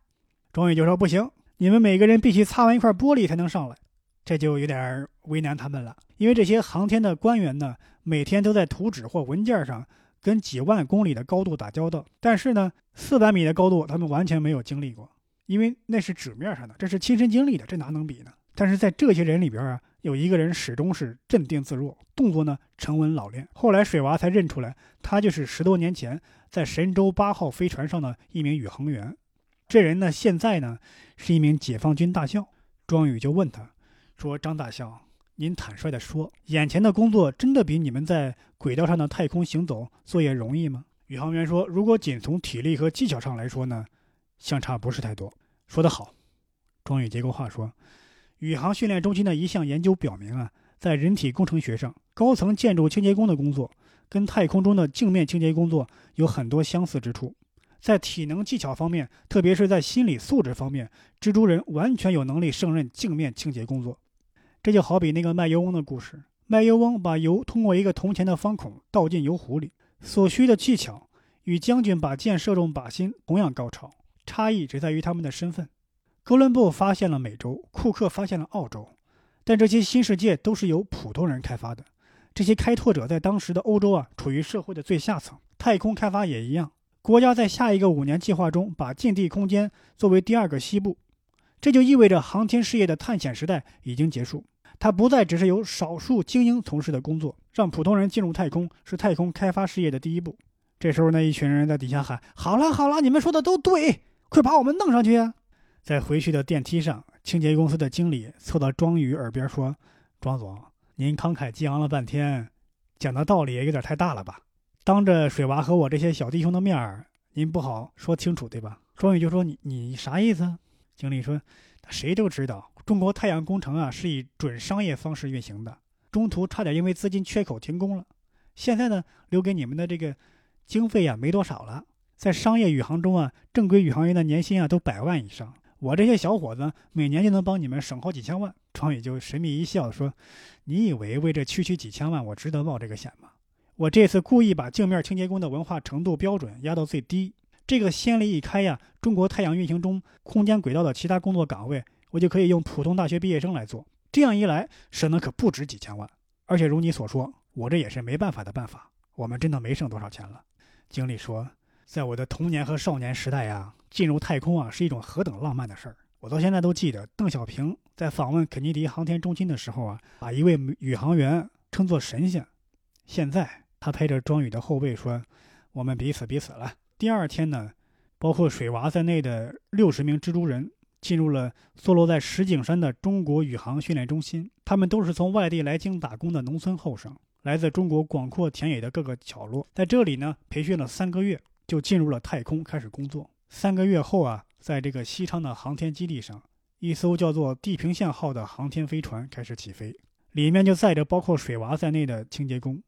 庄宇就说：“不行，你们每个人必须擦完一块玻璃才能上来。”这就有点为难他们了，因为这些航天的官员呢，每天都在图纸或文件上跟几万公里的高度打交道，但是呢，四百米的高度他们完全没有经历过，因为那是纸面上的，这是亲身经历的，这哪能比呢？但是在这些人里边啊，有一个人始终是镇定自若，动作呢沉稳老练。后来水娃才认出来，他就是十多年前。在神舟八号飞船上的一名宇航员，这人呢现在呢是一名解放军大校。庄宇就问他，说：“张大校，您坦率地说，眼前的工作真的比你们在轨道上的太空行走作业容易吗？”宇航员说：“如果仅从体力和技巧上来说呢，相差不是太多。”说得好，庄宇接过话说：“宇航训练中心的一项研究表明啊，在人体工程学上，高层建筑清洁工的工作。”跟太空中的镜面清洁工作有很多相似之处，在体能技巧方面，特别是在心理素质方面，蜘蛛人完全有能力胜任镜面清洁工作。这就好比那个卖油翁的故事，卖油翁把油通过一个铜钱的方孔倒进油壶里，所需的技巧与将军把箭射中靶心同样高超，差异只在于他们的身份。哥伦布发现了美洲，库克发现了澳洲，但这些新世界都是由普通人开发的。这些开拓者在当时的欧洲啊，处于社会的最下层。太空开发也一样，国家在下一个五年计划中把近地空间作为第二个西部，这就意味着航天事业的探险时代已经结束。它不再只是由少数精英从事的工作，让普通人进入太空是太空开发事业的第一步。这时候，那一群人在底下喊：“好了好了，你们说的都对，快把我们弄上去！”啊！”在回去的电梯上，清洁公司的经理凑到庄宇耳边说：“庄总。”您慷慨激昂了半天，讲的道理也有点太大了吧？当着水娃和我这些小弟兄的面儿，您不好说清楚，对吧？庄宇就说：“你你啥意思？”经理说：“谁都知道，中国太阳工程啊是以准商业方式运行的，中途差点因为资金缺口停工了。现在呢，留给你们的这个经费啊没多少了。在商业宇航中啊，正规宇航员的年薪啊都百万以上。”我这些小伙子每年就能帮你们省好几千万。庄宇就神秘一笑说：“你以为为这区区几千万，我值得冒这个险吗？我这次故意把镜面清洁工的文化程度标准压到最低，这个先例一开呀，中国太阳运行中空间轨道的其他工作岗位，我就可以用普通大学毕业生来做。这样一来，省的可不止几千万。而且如你所说，我这也是没办法的办法。我们真的没剩多少钱了。”经理说：“在我的童年和少年时代呀。”进入太空啊，是一种何等浪漫的事儿！我到现在都记得，邓小平在访问肯尼迪航天中心的时候啊，把一位宇航员称作神仙。现在他拍着庄宇的后背说：“我们彼此彼此了。”第二天呢，包括水娃在内的六十名蜘蛛人进入了坐落在石景山的中国宇航训练中心。他们都是从外地来京打工的农村后生，来自中国广阔田野的各个角落，在这里呢培训了三个月，就进入了太空开始工作。三个月后啊，在这个西昌的航天基地上，一艘叫做“地平线号”的航天飞船开始起飞，里面就载着包括水娃在内的清洁工。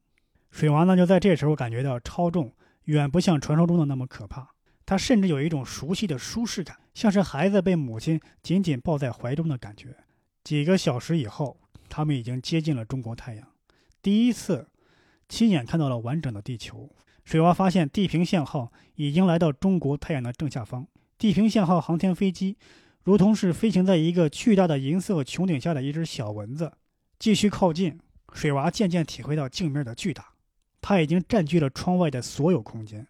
水娃呢，就在这时候感觉到超重远不像传说中的那么可怕，他甚至有一种熟悉的舒适感，像是孩子被母亲紧紧抱在怀中的感觉。几个小时以后，他们已经接近了中国太阳，第一次亲眼看到了完整的地球。水娃发现地平线号已经来到中国太阳的正下方，地平线号航天飞机如同是飞行在一个巨大的银色穹顶下的一只小蚊子。继续靠近，水娃渐渐体会到镜面的巨大，它已经占据了窗外的所有空间。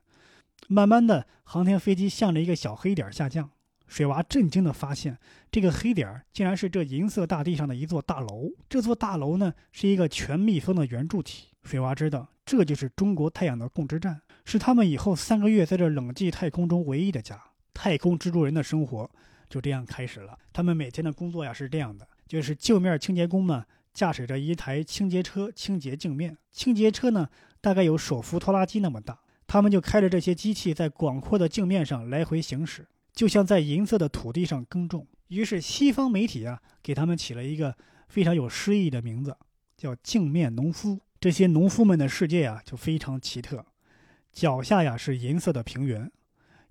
慢慢的，航天飞机向着一个小黑点下降。水娃震惊地发现，这个黑点竟然是这银色大地上的一座大楼。这座大楼呢，是一个全密封的圆柱体。水娃知道，这就是中国太阳的控制站，是他们以后三个月在这冷寂太空中唯一的家。太空蜘蛛人的生活就这样开始了。他们每天的工作呀是这样的：就是镜面清洁工们驾驶着一台清洁车清洁镜面。清洁车呢，大概有手扶拖拉机那么大，他们就开着这些机器在广阔的镜面上来回行驶。就像在银色的土地上耕种，于是西方媒体啊给他们起了一个非常有诗意的名字，叫“镜面农夫”。这些农夫们的世界啊就非常奇特，脚下呀是银色的平原，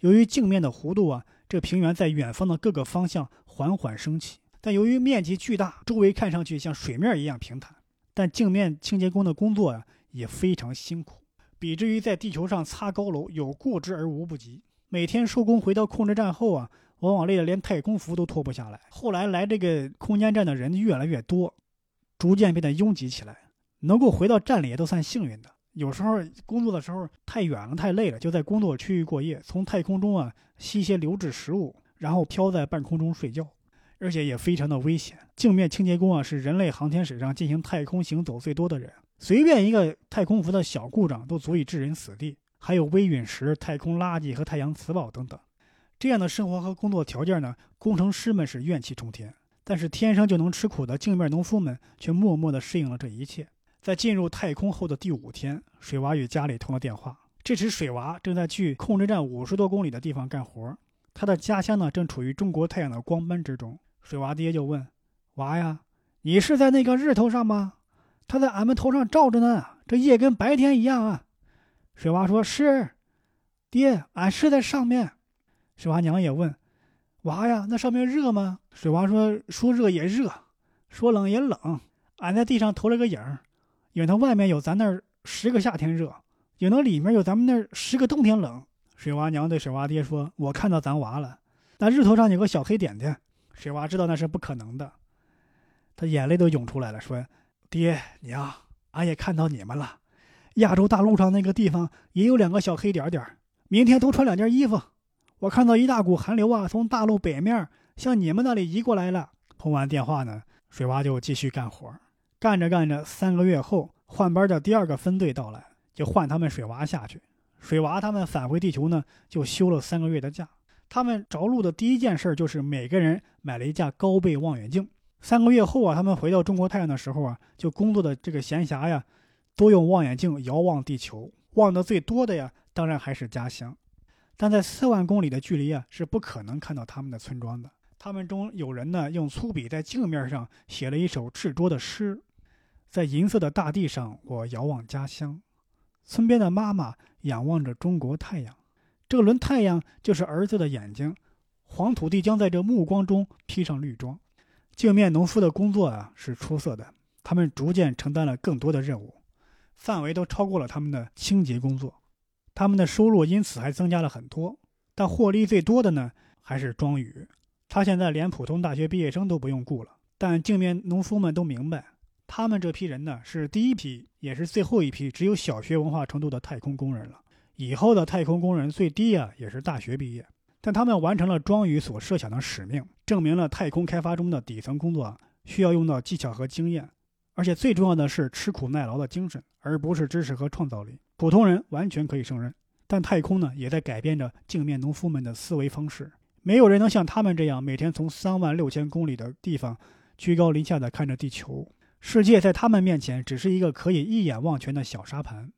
由于镜面的弧度啊，这平原在远方的各个方向缓缓升起。但由于面积巨大，周围看上去像水面一样平坦。但镜面清洁工的工作呀也非常辛苦，比之于在地球上擦高楼有过之而无不及。每天收工回到控制站后啊，往往累得连太空服都脱不下来。后来来这个空间站的人越来越多，逐渐变得拥挤起来。能够回到站里也都算幸运的。有时候工作的时候太远了、太累了，就在工作区域过夜，从太空中啊吸一些流质食物，然后飘在半空中睡觉，而且也非常的危险。镜面清洁工啊是人类航天史上进行太空行走最多的人，随便一个太空服的小故障都足以致人死地。还有微陨石、太空垃圾和太阳磁暴等等，这样的生活和工作条件呢？工程师们是怨气冲天，但是天生就能吃苦的镜面农夫们却默默地适应了这一切。在进入太空后的第五天，水娃与家里通了电话。这时，水娃正在距控制站五十多公里的地方干活，他的家乡呢正处于中国太阳的光斑之中。水娃爹就问：“娃呀，你是在那个日头上吗？他在俺们头上照着呢，这夜跟白天一样啊。”水娃说：“是，爹，俺是在上面。”水娃娘也问：“娃呀，那上面热吗？”水娃说：“说热也热，说冷也冷。俺在地上投了个影儿，影它外面有咱那儿十个夏天热，影它里面有咱们那儿十个冬天冷。”水娃娘对水娃爹说：“我看到咱娃了，那日头上有个小黑点点。”水娃知道那是不可能的，他眼泪都涌出来了，说：“爹娘，俺也看到你们了。”亚洲大陆上那个地方也有两个小黑点点，明天多穿两件衣服。我看到一大股寒流啊，从大陆北面向你们那里移过来了。通完电话呢，水娃就继续干活，干着干着，三个月后换班的第二个分队到来，就换他们水娃下去。水娃他们返回地球呢，就休了三个月的假。他们着陆的第一件事就是每个人买了一架高倍望远镜。三个月后啊，他们回到中国太阳的时候啊，就工作的这个闲暇呀。多用望远镜遥望地球，望的最多的呀，当然还是家乡。但在四万公里的距离啊，是不可能看到他们的村庄的。他们中有人呢，用粗笔在镜面上写了一首执着的诗：在银色的大地上，我遥望家乡。村边的妈妈仰望着中国太阳，这轮太阳就是儿子的眼睛。黄土地将在这目光中披上绿装。镜面农夫的工作啊，是出色的。他们逐渐承担了更多的任务。范围都超过了他们的清洁工作，他们的收入因此还增加了很多。但获利最多的呢，还是庄宇。他现在连普通大学毕业生都不用雇了。但镜面农夫们都明白，他们这批人呢，是第一批，也是最后一批只有小学文化程度的太空工人了。以后的太空工人最低啊，也是大学毕业。但他们完成了庄宇所设想的使命，证明了太空开发中的底层工作，需要用到技巧和经验。而且最重要的是吃苦耐劳的精神，而不是知识和创造力。普通人完全可以胜任，但太空呢，也在改变着镜面农夫们的思维方式。没有人能像他们这样每天从三万六千公里的地方居高临下的看着地球。世界在他们面前只是一个可以一眼望全的小沙盘。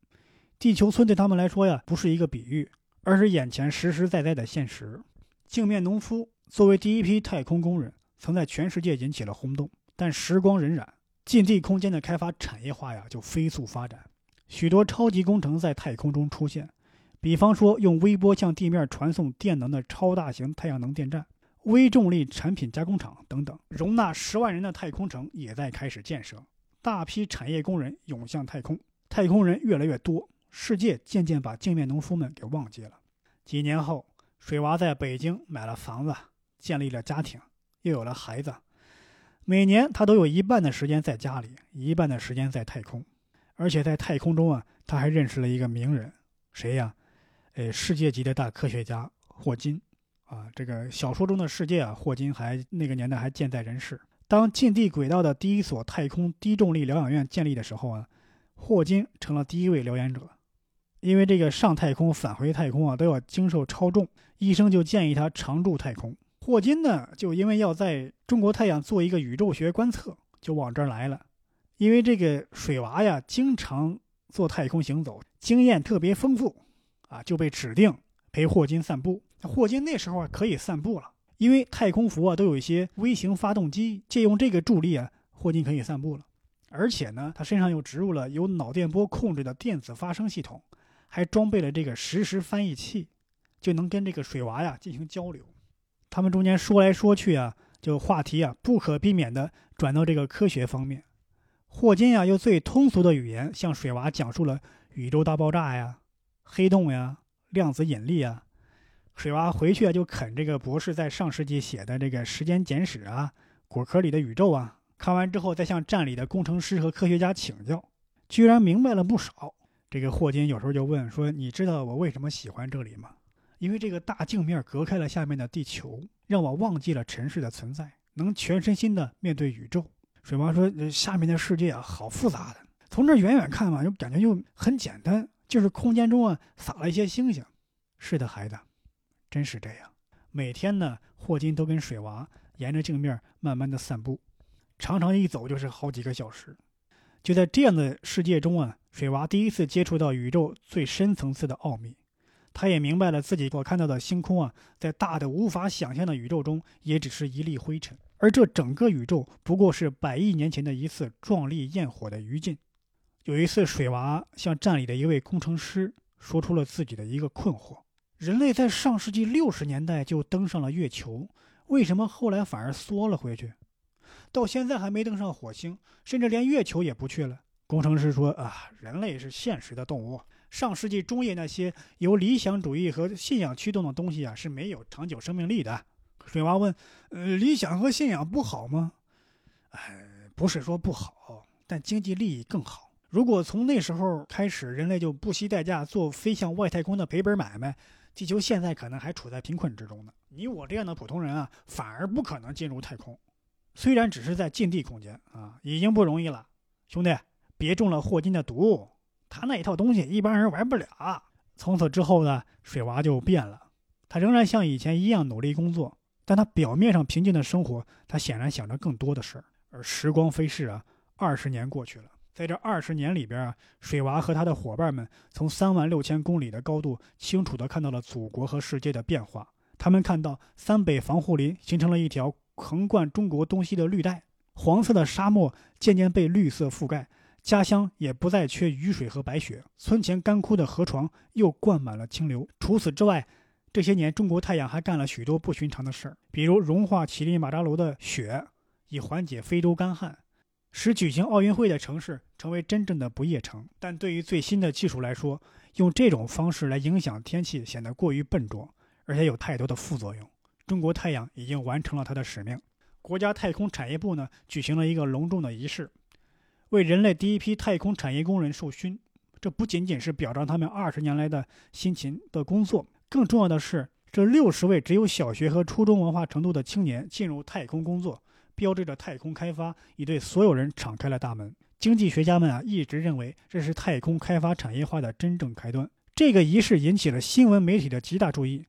地球村对他们来说呀，不是一个比喻，而是眼前实实在在的现实。镜面农夫作为第一批太空工人，曾在全世界引起了轰动。但时光荏苒，近地空间的开发产业化呀，就飞速发展，许多超级工程在太空中出现。比方说，用微波向地面传送电能的超大型太阳能电站、微重力产品加工厂等等，容纳十万人的太空城也在开始建设。大批产业工人涌向太空，太空人越来越多，世界渐渐把镜面农夫们给忘记了。几年后，水娃在北京买了房子，建立了家庭，又有了孩子。每年他都有一半的时间在家里，一半的时间在太空，而且在太空中啊，他还认识了一个名人，谁呀？呃，世界级的大科学家霍金，啊，这个小说中的世界啊，霍金还那个年代还健在人世。当近地轨道的第一所太空低重力疗养院建立的时候啊，霍金成了第一位疗养者。因为这个上太空、返回太空啊，都要经受超重，医生就建议他常驻太空。霍金呢，就因为要在中国太阳做一个宇宙学观测，就往这儿来了。因为这个水娃呀，经常做太空行走，经验特别丰富。啊，就被指定陪霍金散步。霍金那时候啊可以散步了，因为太空服啊都有一些微型发动机，借用这个助力啊，霍金可以散步了。而且呢，他身上又植入了由脑电波控制的电子发声系统，还装备了这个实时翻译器，就能跟这个水娃呀进行交流。他们中间说来说去啊，就话题啊不可避免的转到这个科学方面。霍金呀用最通俗的语言向水娃讲述了宇宙大爆炸呀。黑洞呀，量子引力啊，水娃回去啊就啃这个博士在上世纪写的这个《时间简史》啊，果壳里的宇宙啊，看完之后再向站里的工程师和科学家请教，居然明白了不少。这个霍金有时候就问说：“你知道我为什么喜欢这里吗？”因为这个大镜面隔开了下面的地球，让我忘记了尘世的存在，能全身心的面对宇宙。水娃说：“下面的世界啊，好复杂的，从这远远看嘛，就感觉又很简单。”就是空间中啊撒了一些星星，是的，孩子，真是这样。每天呢，霍金都跟水娃沿着镜面慢慢的散步，常常一走就是好几个小时。就在这样的世界中啊，水娃第一次接触到宇宙最深层次的奥秘，他也明白了自己所看到的星空啊，在大的无法想象的宇宙中，也只是一粒灰尘，而这整个宇宙不过是百亿年前的一次壮丽焰火的余烬。有一次，水娃向站里的一位工程师说出了自己的一个困惑：人类在上世纪六十年代就登上了月球，为什么后来反而缩了回去？到现在还没登上火星，甚至连月球也不去了。工程师说：“啊，人类是现实的动物。上世纪中叶那些由理想主义和信仰驱动的东西啊，是没有长久生命力的。”水娃问：“呃，理想和信仰不好吗？”“哎，不是说不好，但经济利益更好。”如果从那时候开始，人类就不惜代价做飞向外太空的赔本买卖，地球现在可能还处在贫困之中呢。你我这样的普通人啊，反而不可能进入太空。虽然只是在近地空间啊，已经不容易了。兄弟，别中了霍金的毒，他那一套东西一般人玩不了。从此之后呢，水娃就变了，他仍然像以前一样努力工作，但他表面上平静的生活，他显然想着更多的事儿。而时光飞逝啊，二十年过去了。在这二十年里边啊，水娃和他的伙伴们从三万六千公里的高度，清楚地看到了祖国和世界的变化。他们看到三北防护林形成了一条横贯中国东西的绿带，黄色的沙漠渐渐被绿色覆盖，家乡也不再缺雨水和白雪，村前干枯的河床又灌满了清流。除此之外，这些年中国太阳还干了许多不寻常的事儿，比如融化乞力马扎罗的雪，以缓解非洲干旱。使举行奥运会的城市成为真正的不夜城，但对于最新的技术来说，用这种方式来影响天气显得过于笨拙，而且有太多的副作用。中国太阳已经完成了它的使命。国家太空产业部呢举行了一个隆重的仪式，为人类第一批太空产业工人授勋。这不仅仅是表彰他们二十年来的辛勤的工作，更重要的是，这六十位只有小学和初中文化程度的青年进入太空工作。标志着太空开发已对所有人敞开了大门。经济学家们啊，一直认为这是太空开发产业化的真正开端。这个仪式引起了新闻媒体的极大注意。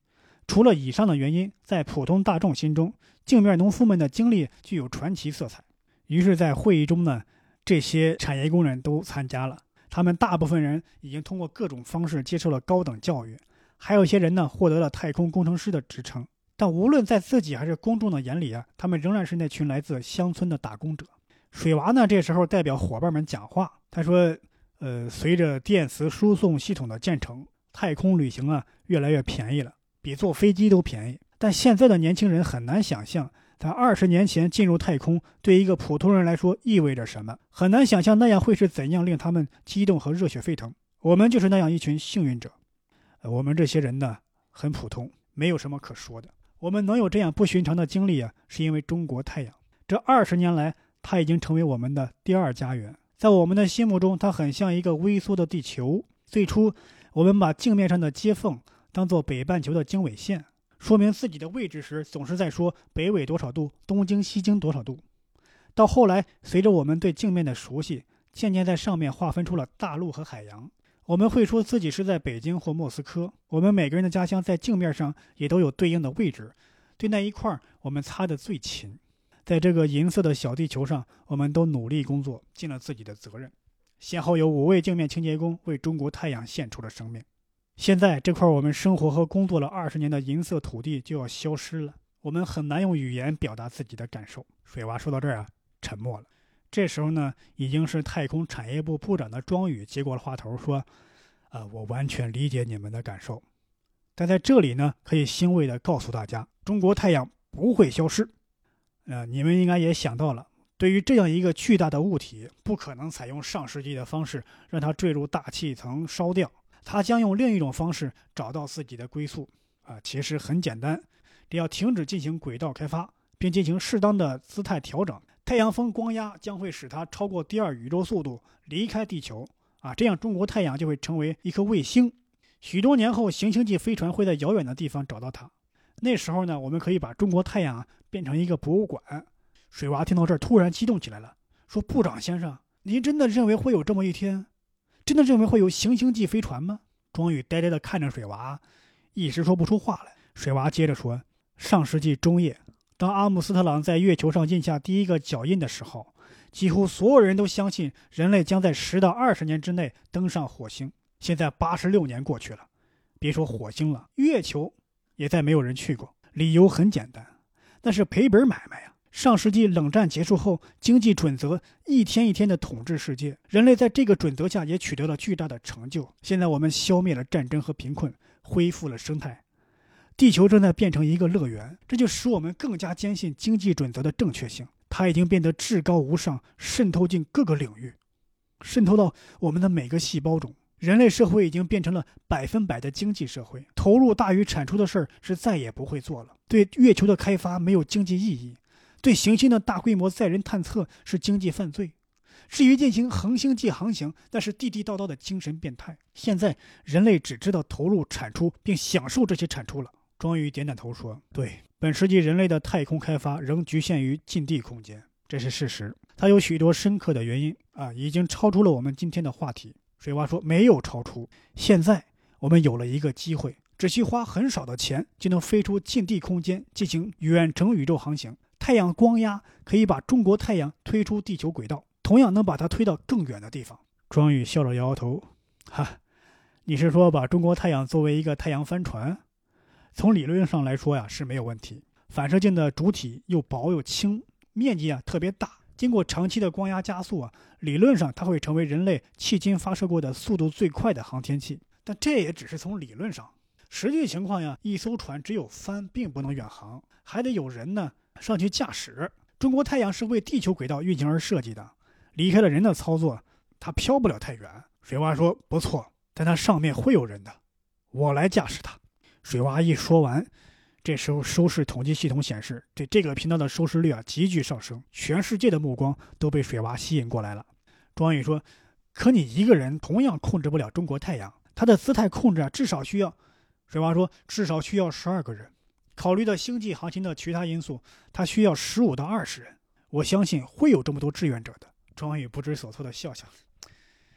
除了以上的原因，在普通大众心中，镜面农夫们的经历具有传奇色彩。于是，在会议中呢，这些产业工人都参加了。他们大部分人已经通过各种方式接受了高等教育，还有一些人呢获得了太空工程师的职称。但无论在自己还是公众的眼里啊，他们仍然是那群来自乡村的打工者。水娃呢，这时候代表伙伴们讲话，他说：“呃，随着电磁输送系统的建成，太空旅行啊越来越便宜了，比坐飞机都便宜。但现在的年轻人很难想象，在二十年前进入太空对一个普通人来说意味着什么，很难想象那样会是怎样令他们激动和热血沸腾。我们就是那样一群幸运者。我们这些人呢，很普通，没有什么可说的。”我们能有这样不寻常的经历啊，是因为中国太阳。这二十年来，它已经成为我们的第二家园。在我们的心目中，它很像一个微缩的地球。最初，我们把镜面上的接缝当做北半球的经纬线，说明自己的位置时，总是在说北纬多少度，东经西经多少度。到后来，随着我们对镜面的熟悉，渐渐在上面划分出了大陆和海洋。我们会说自己是在北京或莫斯科。我们每个人的家乡在镜面上也都有对应的位置，对那一块我们擦得最勤。在这个银色的小地球上，我们都努力工作，尽了自己的责任。先后有五位镜面清洁工为中国太阳献出了生命。现在这块我们生活和工作了二十年的银色土地就要消失了，我们很难用语言表达自己的感受。水娃说到这儿啊，沉默了。这时候呢，已经是太空产业部部长的庄宇接过了话头，说：“啊，我完全理解你们的感受，但在这里呢，可以欣慰地告诉大家，中国太阳不会消失。呃，你们应该也想到了，对于这样一个巨大的物体，不可能采用上世纪的方式让它坠入大气层烧掉，它将用另一种方式找到自己的归宿。啊，其实很简单，只要停止进行轨道开发，并进行适当的姿态调整。”太阳风光压将会使它超过第二宇宙速度离开地球啊，这样中国太阳就会成为一颗卫星。许多年后，行星际飞船会在遥远的地方找到它。那时候呢，我们可以把中国太阳变成一个博物馆。水娃听到这儿突然激动起来了，说：“部长先生，您真的认为会有这么一天？真的认为会有行星际飞船吗？”庄宇呆呆地看着水娃，一时说不出话来。水娃接着说：“上世纪中叶。”当阿姆斯特朗在月球上印下第一个脚印的时候，几乎所有人都相信人类将在十到二十年之内登上火星。现在八十六年过去了，别说火星了，月球也再没有人去过。理由很简单，那是赔本买卖呀。上世纪冷战结束后，经济准则一天一天的统治世界，人类在这个准则下也取得了巨大的成就。现在我们消灭了战争和贫困，恢复了生态。地球正在变成一个乐园，这就使我们更加坚信经济准则的正确性。它已经变得至高无上，渗透进各个领域，渗透到我们的每个细胞中。人类社会已经变成了百分百的经济社会，投入大于产出的事儿是再也不会做了。对月球的开发没有经济意义，对行星的大规模载人探测是经济犯罪。至于进行恒星际航行，那是地地道道的精神变态。现在人类只知道投入产出，并享受这些产出了。庄宇点点头说：“对，本世纪人类的太空开发仍局限于近地空间，这是事实。它有许多深刻的原因啊，已经超出了我们今天的话题。”水娃说：“没有超出。现在我们有了一个机会，只需花很少的钱就能飞出近地空间进行远程宇宙航行。太阳光压可以把中国太阳推出地球轨道，同样能把它推到更远的地方。”庄宇笑着摇摇头：“哈，你是说把中国太阳作为一个太阳帆船？”从理论上来说呀是没有问题，反射镜的主体又薄又轻，面积啊特别大，经过长期的光压加速啊，理论上它会成为人类迄今发射过的速度最快的航天器。但这也只是从理论上，实际情况呀，一艘船只有帆并不能远航，还得有人呢上去驾驶。中国太阳是为地球轨道运行而设计的，离开了人的操作，它飘不了太远。水娃说不错，但它上面会有人的，我来驾驶它。水娃一说完，这时候收视统计系统显示，对这个频道的收视率啊急剧上升，全世界的目光都被水娃吸引过来了。庄宇说：“可你一个人同样控制不了中国太阳，它的姿态控制啊至少需要……”水娃说：“至少需要十二个人。考虑到星际航行的其他因素，它需要十五到二十人。我相信会有这么多志愿者的。”庄宇不知所措的笑笑：“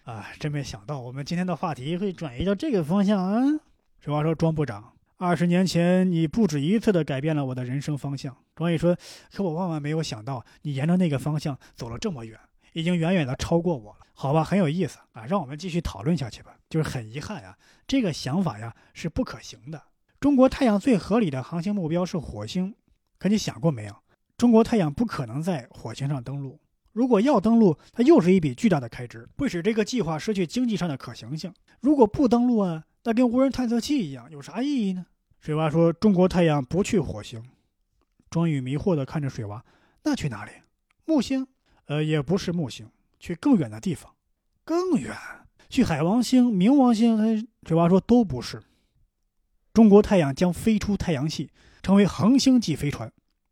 啊，真没想到我们今天的话题会转移到这个方向啊。”水娃说：“庄部长。”二十年前，你不止一次的改变了我的人生方向。”庄宇说：“可我万万没有想到，你沿着那个方向走了这么远，已经远远的超过我了。好吧，很有意思啊，让我们继续讨论下去吧。就是很遗憾啊，这个想法呀是不可行的。中国太阳最合理的航行目标是火星，可你想过没有？中国太阳不可能在火星上登陆。”如果要登陆，它又是一笔巨大的开支，会使这个计划失去经济上的可行性。如果不登陆啊，那跟无人探测器一样，有啥意义呢？水娃说：“中国太阳不去火星。”庄宇迷惑地看着水娃：“那去哪里？木星？呃，也不是木星，去更远的地方。更远？去海王星、冥王星？”水娃说：“都不是。中国太阳将飞出太阳系，成为恒星级飞船。”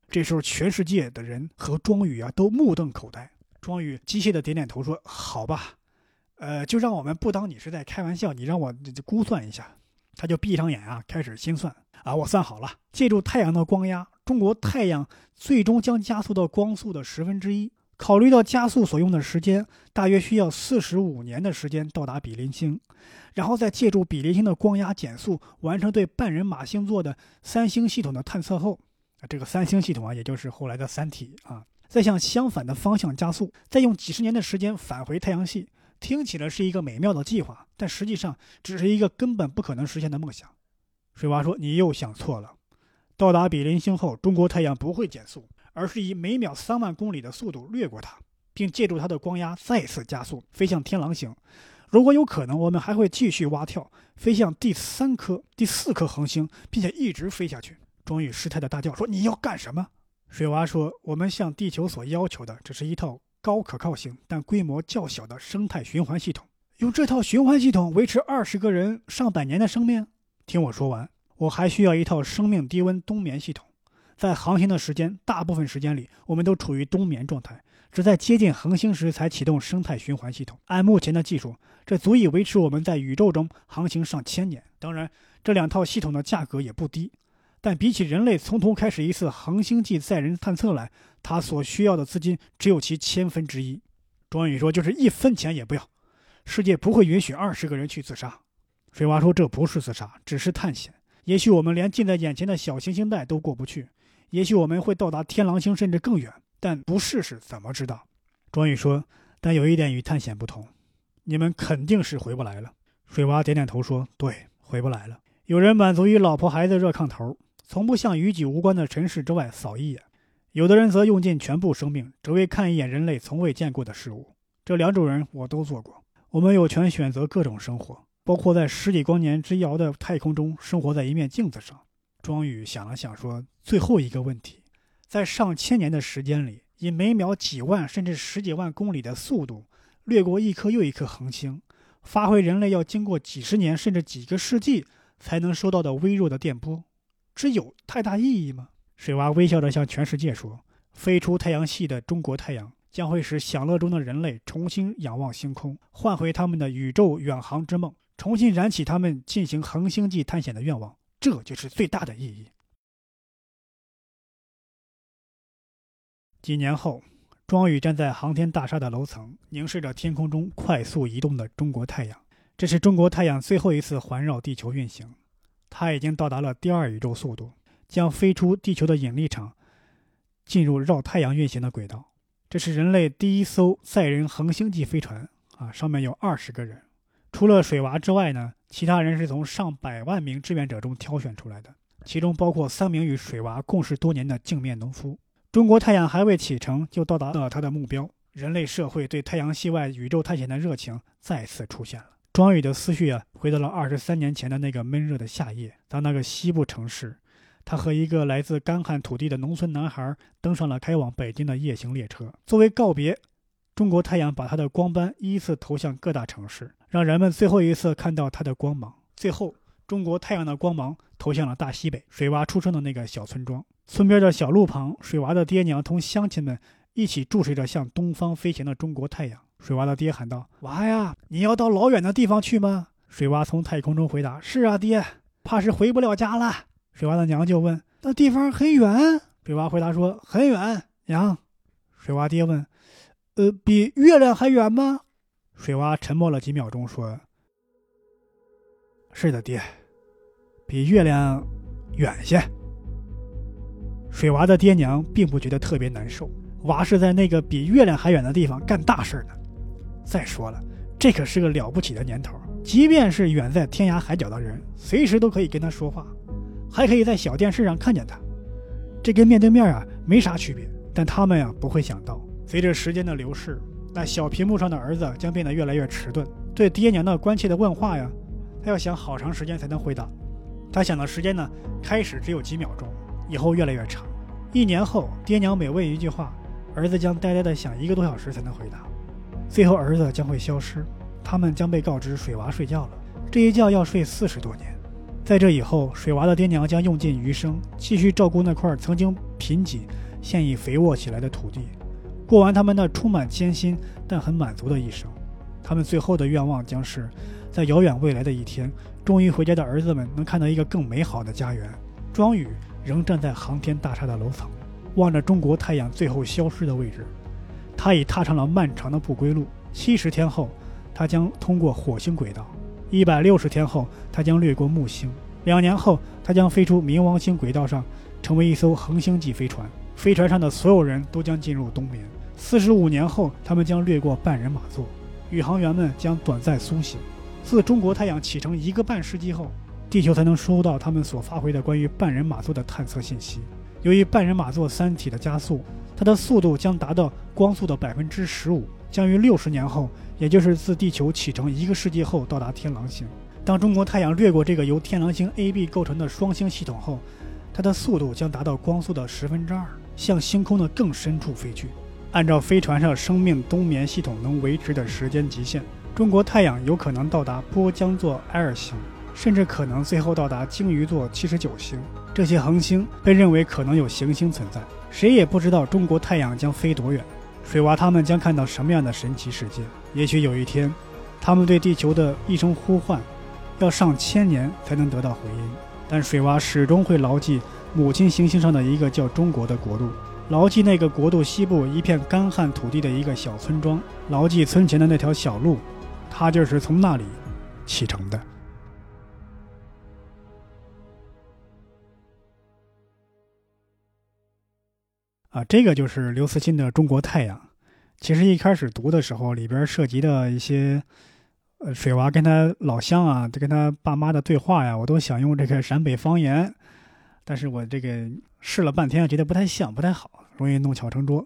这时候，全世界的人和庄宇啊都目瞪口呆。庄宇机械的点点头说：“好吧，呃，就让我们不当你是在开玩笑，你让我估算一下。”他就闭上眼啊，开始心算啊。我算好了，借助太阳的光压，中国太阳最终将加速到光速的十分之一。考虑到加速所用的时间，大约需要四十五年的时间到达比邻星，然后再借助比邻星的光压减速，完成对半人马星座的三星系统的探测后。啊，这个三星系统啊，也就是后来的三体啊，再向相反的方向加速，再用几十年的时间返回太阳系，听起来是一个美妙的计划，但实际上只是一个根本不可能实现的梦想。水娃说：“你又想错了。到达比邻星后，中国太阳不会减速，而是以每秒三万公里的速度掠过它，并借助它的光压再次加速，飞向天狼星。如果有可能，我们还会继续蛙跳，飞向第三颗、第四颗恒星，并且一直飞下去。”庄宇失态的大叫说：“你要干什么？”水娃说：“我们向地球所要求的只是一套高可靠性但规模较小的生态循环系统。用这套循环系统维持二十个人上百年的生命。听我说完，我还需要一套生命低温冬眠系统。在航行的时间，大部分时间里我们都处于冬眠状态，只在接近恒星时才启动生态循环系统。按目前的技术，这足以维持我们在宇宙中航行上千年。当然，这两套系统的价格也不低。”但比起人类从头开始一次恒星际载人探测来，他所需要的资金只有其千分之一。庄宇说：“就是一分钱也不要。”世界不会允许二十个人去自杀。水娃说：“这不是自杀，只是探险。也许我们连近在眼前的小行星带都过不去，也许我们会到达天狼星，甚至更远。但不试试怎么知道？”庄宇说：“但有一点与探险不同，你们肯定是回不来了。”水娃点点头说：“对，回不来了。有人满足于老婆孩子热炕头。”从不向与己无关的尘世之外扫一眼，有的人则用尽全部生命，只为看一眼人类从未见过的事物。这两种人我都做过。我们有权选择各种生活，包括在十几光年之遥的太空中生活在一面镜子上。庄宇想了想说：“最后一个问题，在上千年的时间里，以每秒几万甚至十几万公里的速度掠过一颗又一颗恒星，发挥人类要经过几十年甚至几个世纪才能收到的微弱的电波。”这有太大意义吗？水娃微笑着向全世界说：“飞出太阳系的中国太阳将会使享乐中的人类重新仰望星空，换回他们的宇宙远航之梦，重新燃起他们进行恒星际探险的愿望。这就是最大的意义。”几年后，庄宇站在航天大厦的楼层，凝视着天空中快速移动的中国太阳。这是中国太阳最后一次环绕地球运行。它已经到达了第二宇宙速度，将飞出地球的引力场，进入绕太阳运行的轨道。这是人类第一艘载人恒星际飞船啊，上面有二十个人，除了水娃之外呢，其他人是从上百万名志愿者中挑选出来的，其中包括三名与水娃共事多年的镜面农夫。中国太阳还未启程，就到达了它的目标。人类社会对太阳系外宇宙探险的热情再次出现了。庄宇的思绪啊，回到了二十三年前的那个闷热的夏夜。当那个西部城市，他和一个来自干旱土地的农村男孩登上了开往北京的夜行列车。作为告别，中国太阳把它的光斑依次投向各大城市，让人们最后一次看到它的光芒。最后，中国太阳的光芒投向了大西北，水娃出生的那个小村庄。村边的小路旁，水娃的爹娘同乡亲们一起注视着向东方飞行的中国太阳。水娃的爹喊道：“娃呀，你要到老远的地方去吗？”水娃从太空中回答：“是啊，爹，怕是回不了家了。”水娃的娘就问：“那地方很远？”水娃回答说：“很远。”娘，水娃爹问：“呃，比月亮还远吗？”水娃沉默了几秒钟，说：“是的，爹，比月亮远些。水娃的爹娘并不觉得特别难受，娃是在那个比月亮还远的地方干大事呢。再说了，这可是个了不起的年头，即便是远在天涯海角的人，随时都可以跟他说话，还可以在小电视上看见他。这跟面对面啊没啥区别。但他们呀不会想到，随着时间的流逝，那小屏幕上的儿子将变得越来越迟钝。对爹娘的关切的问话呀，他要想好长时间才能回答。他想的时间呢，开始只有几秒钟，以后越来越长。一年后，爹娘每问一句话，儿子将呆呆地想一个多小时才能回答。最后，儿子将会消失，他们将被告知水娃睡觉了。这一觉要睡四十多年。在这以后，水娃的爹娘将用尽余生继续照顾那块曾经贫瘠。现已肥沃起来的土地，过完他们那充满艰辛但很满足的一生。他们最后的愿望将是，在遥远未来的一天，终于回家的儿子们能看到一个更美好的家园。庄宇仍站在航天大厦的楼层，望着中国太阳最后消失的位置。他已踏上了漫长的不归路。七十天后，他将通过火星轨道；一百六十天后，他将掠过木星；两年后，他将飞出冥王星轨道上，成为一艘恒星级飞船。飞船上的所有人都将进入冬眠。四十五年后，他们将掠过半人马座，宇航员们将短暂苏醒。自中国太阳启程一个半世纪后，地球才能收到他们所发回的关于半人马座的探测信息。由于半人马座三体的加速，它的速度将达到光速的百分之十五，将于六十年后，也就是自地球启程一个世纪后到达天狼星。当中国太阳掠过这个由天狼星 A、B 构成的双星系统后，它的速度将达到光速的十分之二。向星空的更深处飞去。按照飞船上生命冬眠系统能维持的时间极限，中国太阳有可能到达波江座埃尔星，甚至可能最后到达鲸鱼座七十九星。这些恒星被认为可能有行星存在。谁也不知道中国太阳将飞多远，水娃他们将看到什么样的神奇世界。也许有一天，他们对地球的一声呼唤，要上千年才能得到回音。但水娃始终会牢记。母亲行星上的一个叫中国的国度，牢记那个国度西部一片干旱土地的一个小村庄，牢记村前的那条小路，它就是从那里启程的。啊，这个就是刘慈欣的《中国太阳》。其实一开始读的时候，里边涉及的一些，呃，水娃跟他老乡啊，跟他爸妈的对话呀，我都想用这个陕北方言。但是我这个试了半天，觉得不太像，不太好，容易弄巧成拙，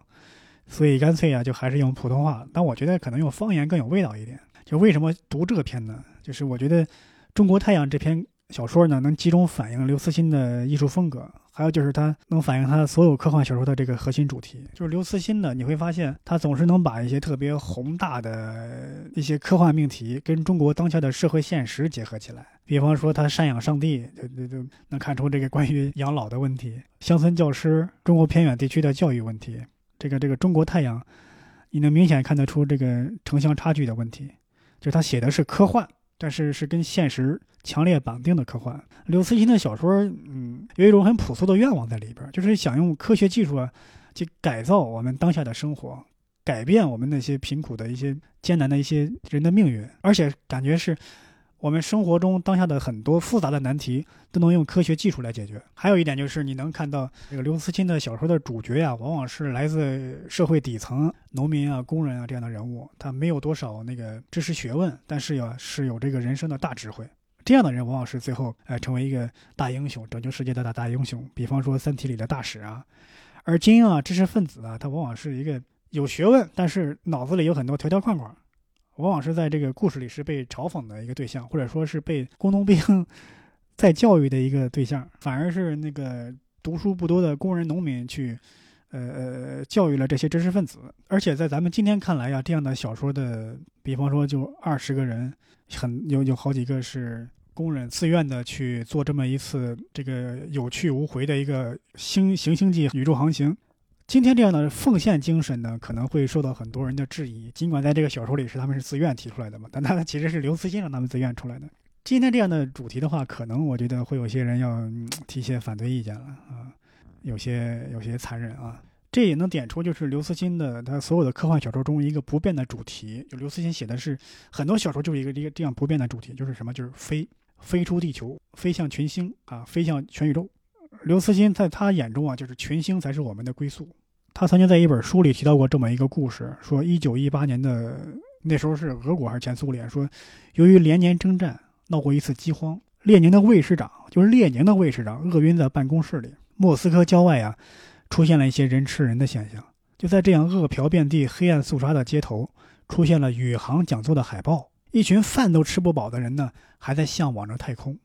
所以干脆啊，就还是用普通话。但我觉得可能用方言更有味道一点。就为什么读这篇呢？就是我觉得《中国太阳》这篇。小说呢，能集中反映刘慈欣的艺术风格，还有就是它能反映他所有科幻小说的这个核心主题。就是刘慈欣呢，你会发现他总是能把一些特别宏大的一些科幻命题跟中国当下的社会现实结合起来。比方说他赡养上帝，就就就能看出这个关于养老的问题；乡村教师，中国偏远地区的教育问题。这个这个中国太阳，你能明显看得出这个城乡差距的问题。就是他写的是科幻。但是是跟现实强烈绑定的科幻。刘慈欣的小说，嗯，有一种很朴素的愿望在里边，就是想用科学技术啊，去改造我们当下的生活，改变我们那些贫苦的一些艰难的一些人的命运，而且感觉是。我们生活中当下的很多复杂的难题都能用科学技术来解决。还有一点就是，你能看到这个刘慈欣的小说的主角呀，往往是来自社会底层、农民啊、工人啊这样的人物。他没有多少那个知识学问，但是呀，是有这个人生的大智慧。这样的人往往是最后哎成为一个大英雄，拯救世界的大大英雄。比方说《三体》里的大使啊，而精英啊、知识分子啊，他往往是一个有学问，但是脑子里有很多条条框框。往往是在这个故事里是被嘲讽的一个对象，或者说是被工农兵 在教育的一个对象，反而是那个读书不多的工人农民去，呃呃教育了这些知识分子。而且在咱们今天看来呀，这样的小说的，比方说就二十个人，很有有好几个是工人自愿的去做这么一次这个有去无回的一个星行星际宇宙航行。今天这样的奉献精神呢，可能会受到很多人的质疑。尽管在这个小说里是他们是自愿提出来的嘛，但他其实是刘慈欣让他们自愿出来的。今天这样的主题的话，可能我觉得会有些人要提一些反对意见了啊，有些有些残忍啊。这也能点出就是刘慈欣的他所有的科幻小说中一个不变的主题。就刘慈欣写的是很多小说就是一个一个这样不变的主题，就是什么就是飞飞出地球，飞向群星啊，飞向全宇宙。刘慈欣在他眼中啊，就是群星才是我们的归宿。他曾经在一本书里提到过这么一个故事，说一九一八年的那时候是俄国还是前苏联，说由于连年征战闹过一次饥荒，列宁的卫士长就是列宁的卫士长饿晕在办公室里。莫斯科郊外啊，出现了一些人吃人的现象。就在这样饿殍遍地、黑暗肃杀的街头，出现了宇航讲座的海报。一群饭都吃不饱的人呢，还在向往着太空。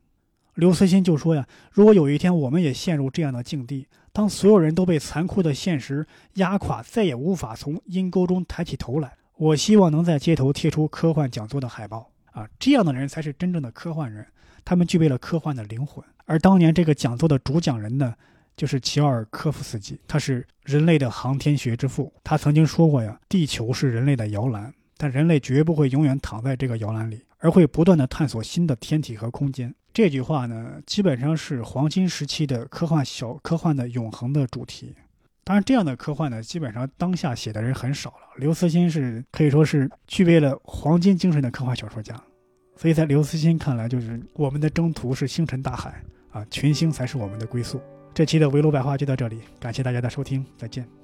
刘慈欣就说呀：“如果有一天我们也陷入这样的境地，当所有人都被残酷的现实压垮，再也无法从阴沟中抬起头来，我希望能在街头贴出科幻讲座的海报啊！这样的人才是真正的科幻人，他们具备了科幻的灵魂。而当年这个讲座的主讲人呢，就是齐奥尔科夫斯基，他是人类的航天学之父。他曾经说过呀：‘地球是人类的摇篮。’”但人类绝不会永远躺在这个摇篮里，而会不断的探索新的天体和空间。这句话呢，基本上是黄金时期的科幻小科幻的永恒的主题。当然，这样的科幻呢，基本上当下写的人很少了。刘慈欣是可以说是具备了黄金精神的科幻小说家，所以在刘慈欣看来，就是我们的征途是星辰大海啊，群星才是我们的归宿。这期的围炉百话就到这里，感谢大家的收听，再见。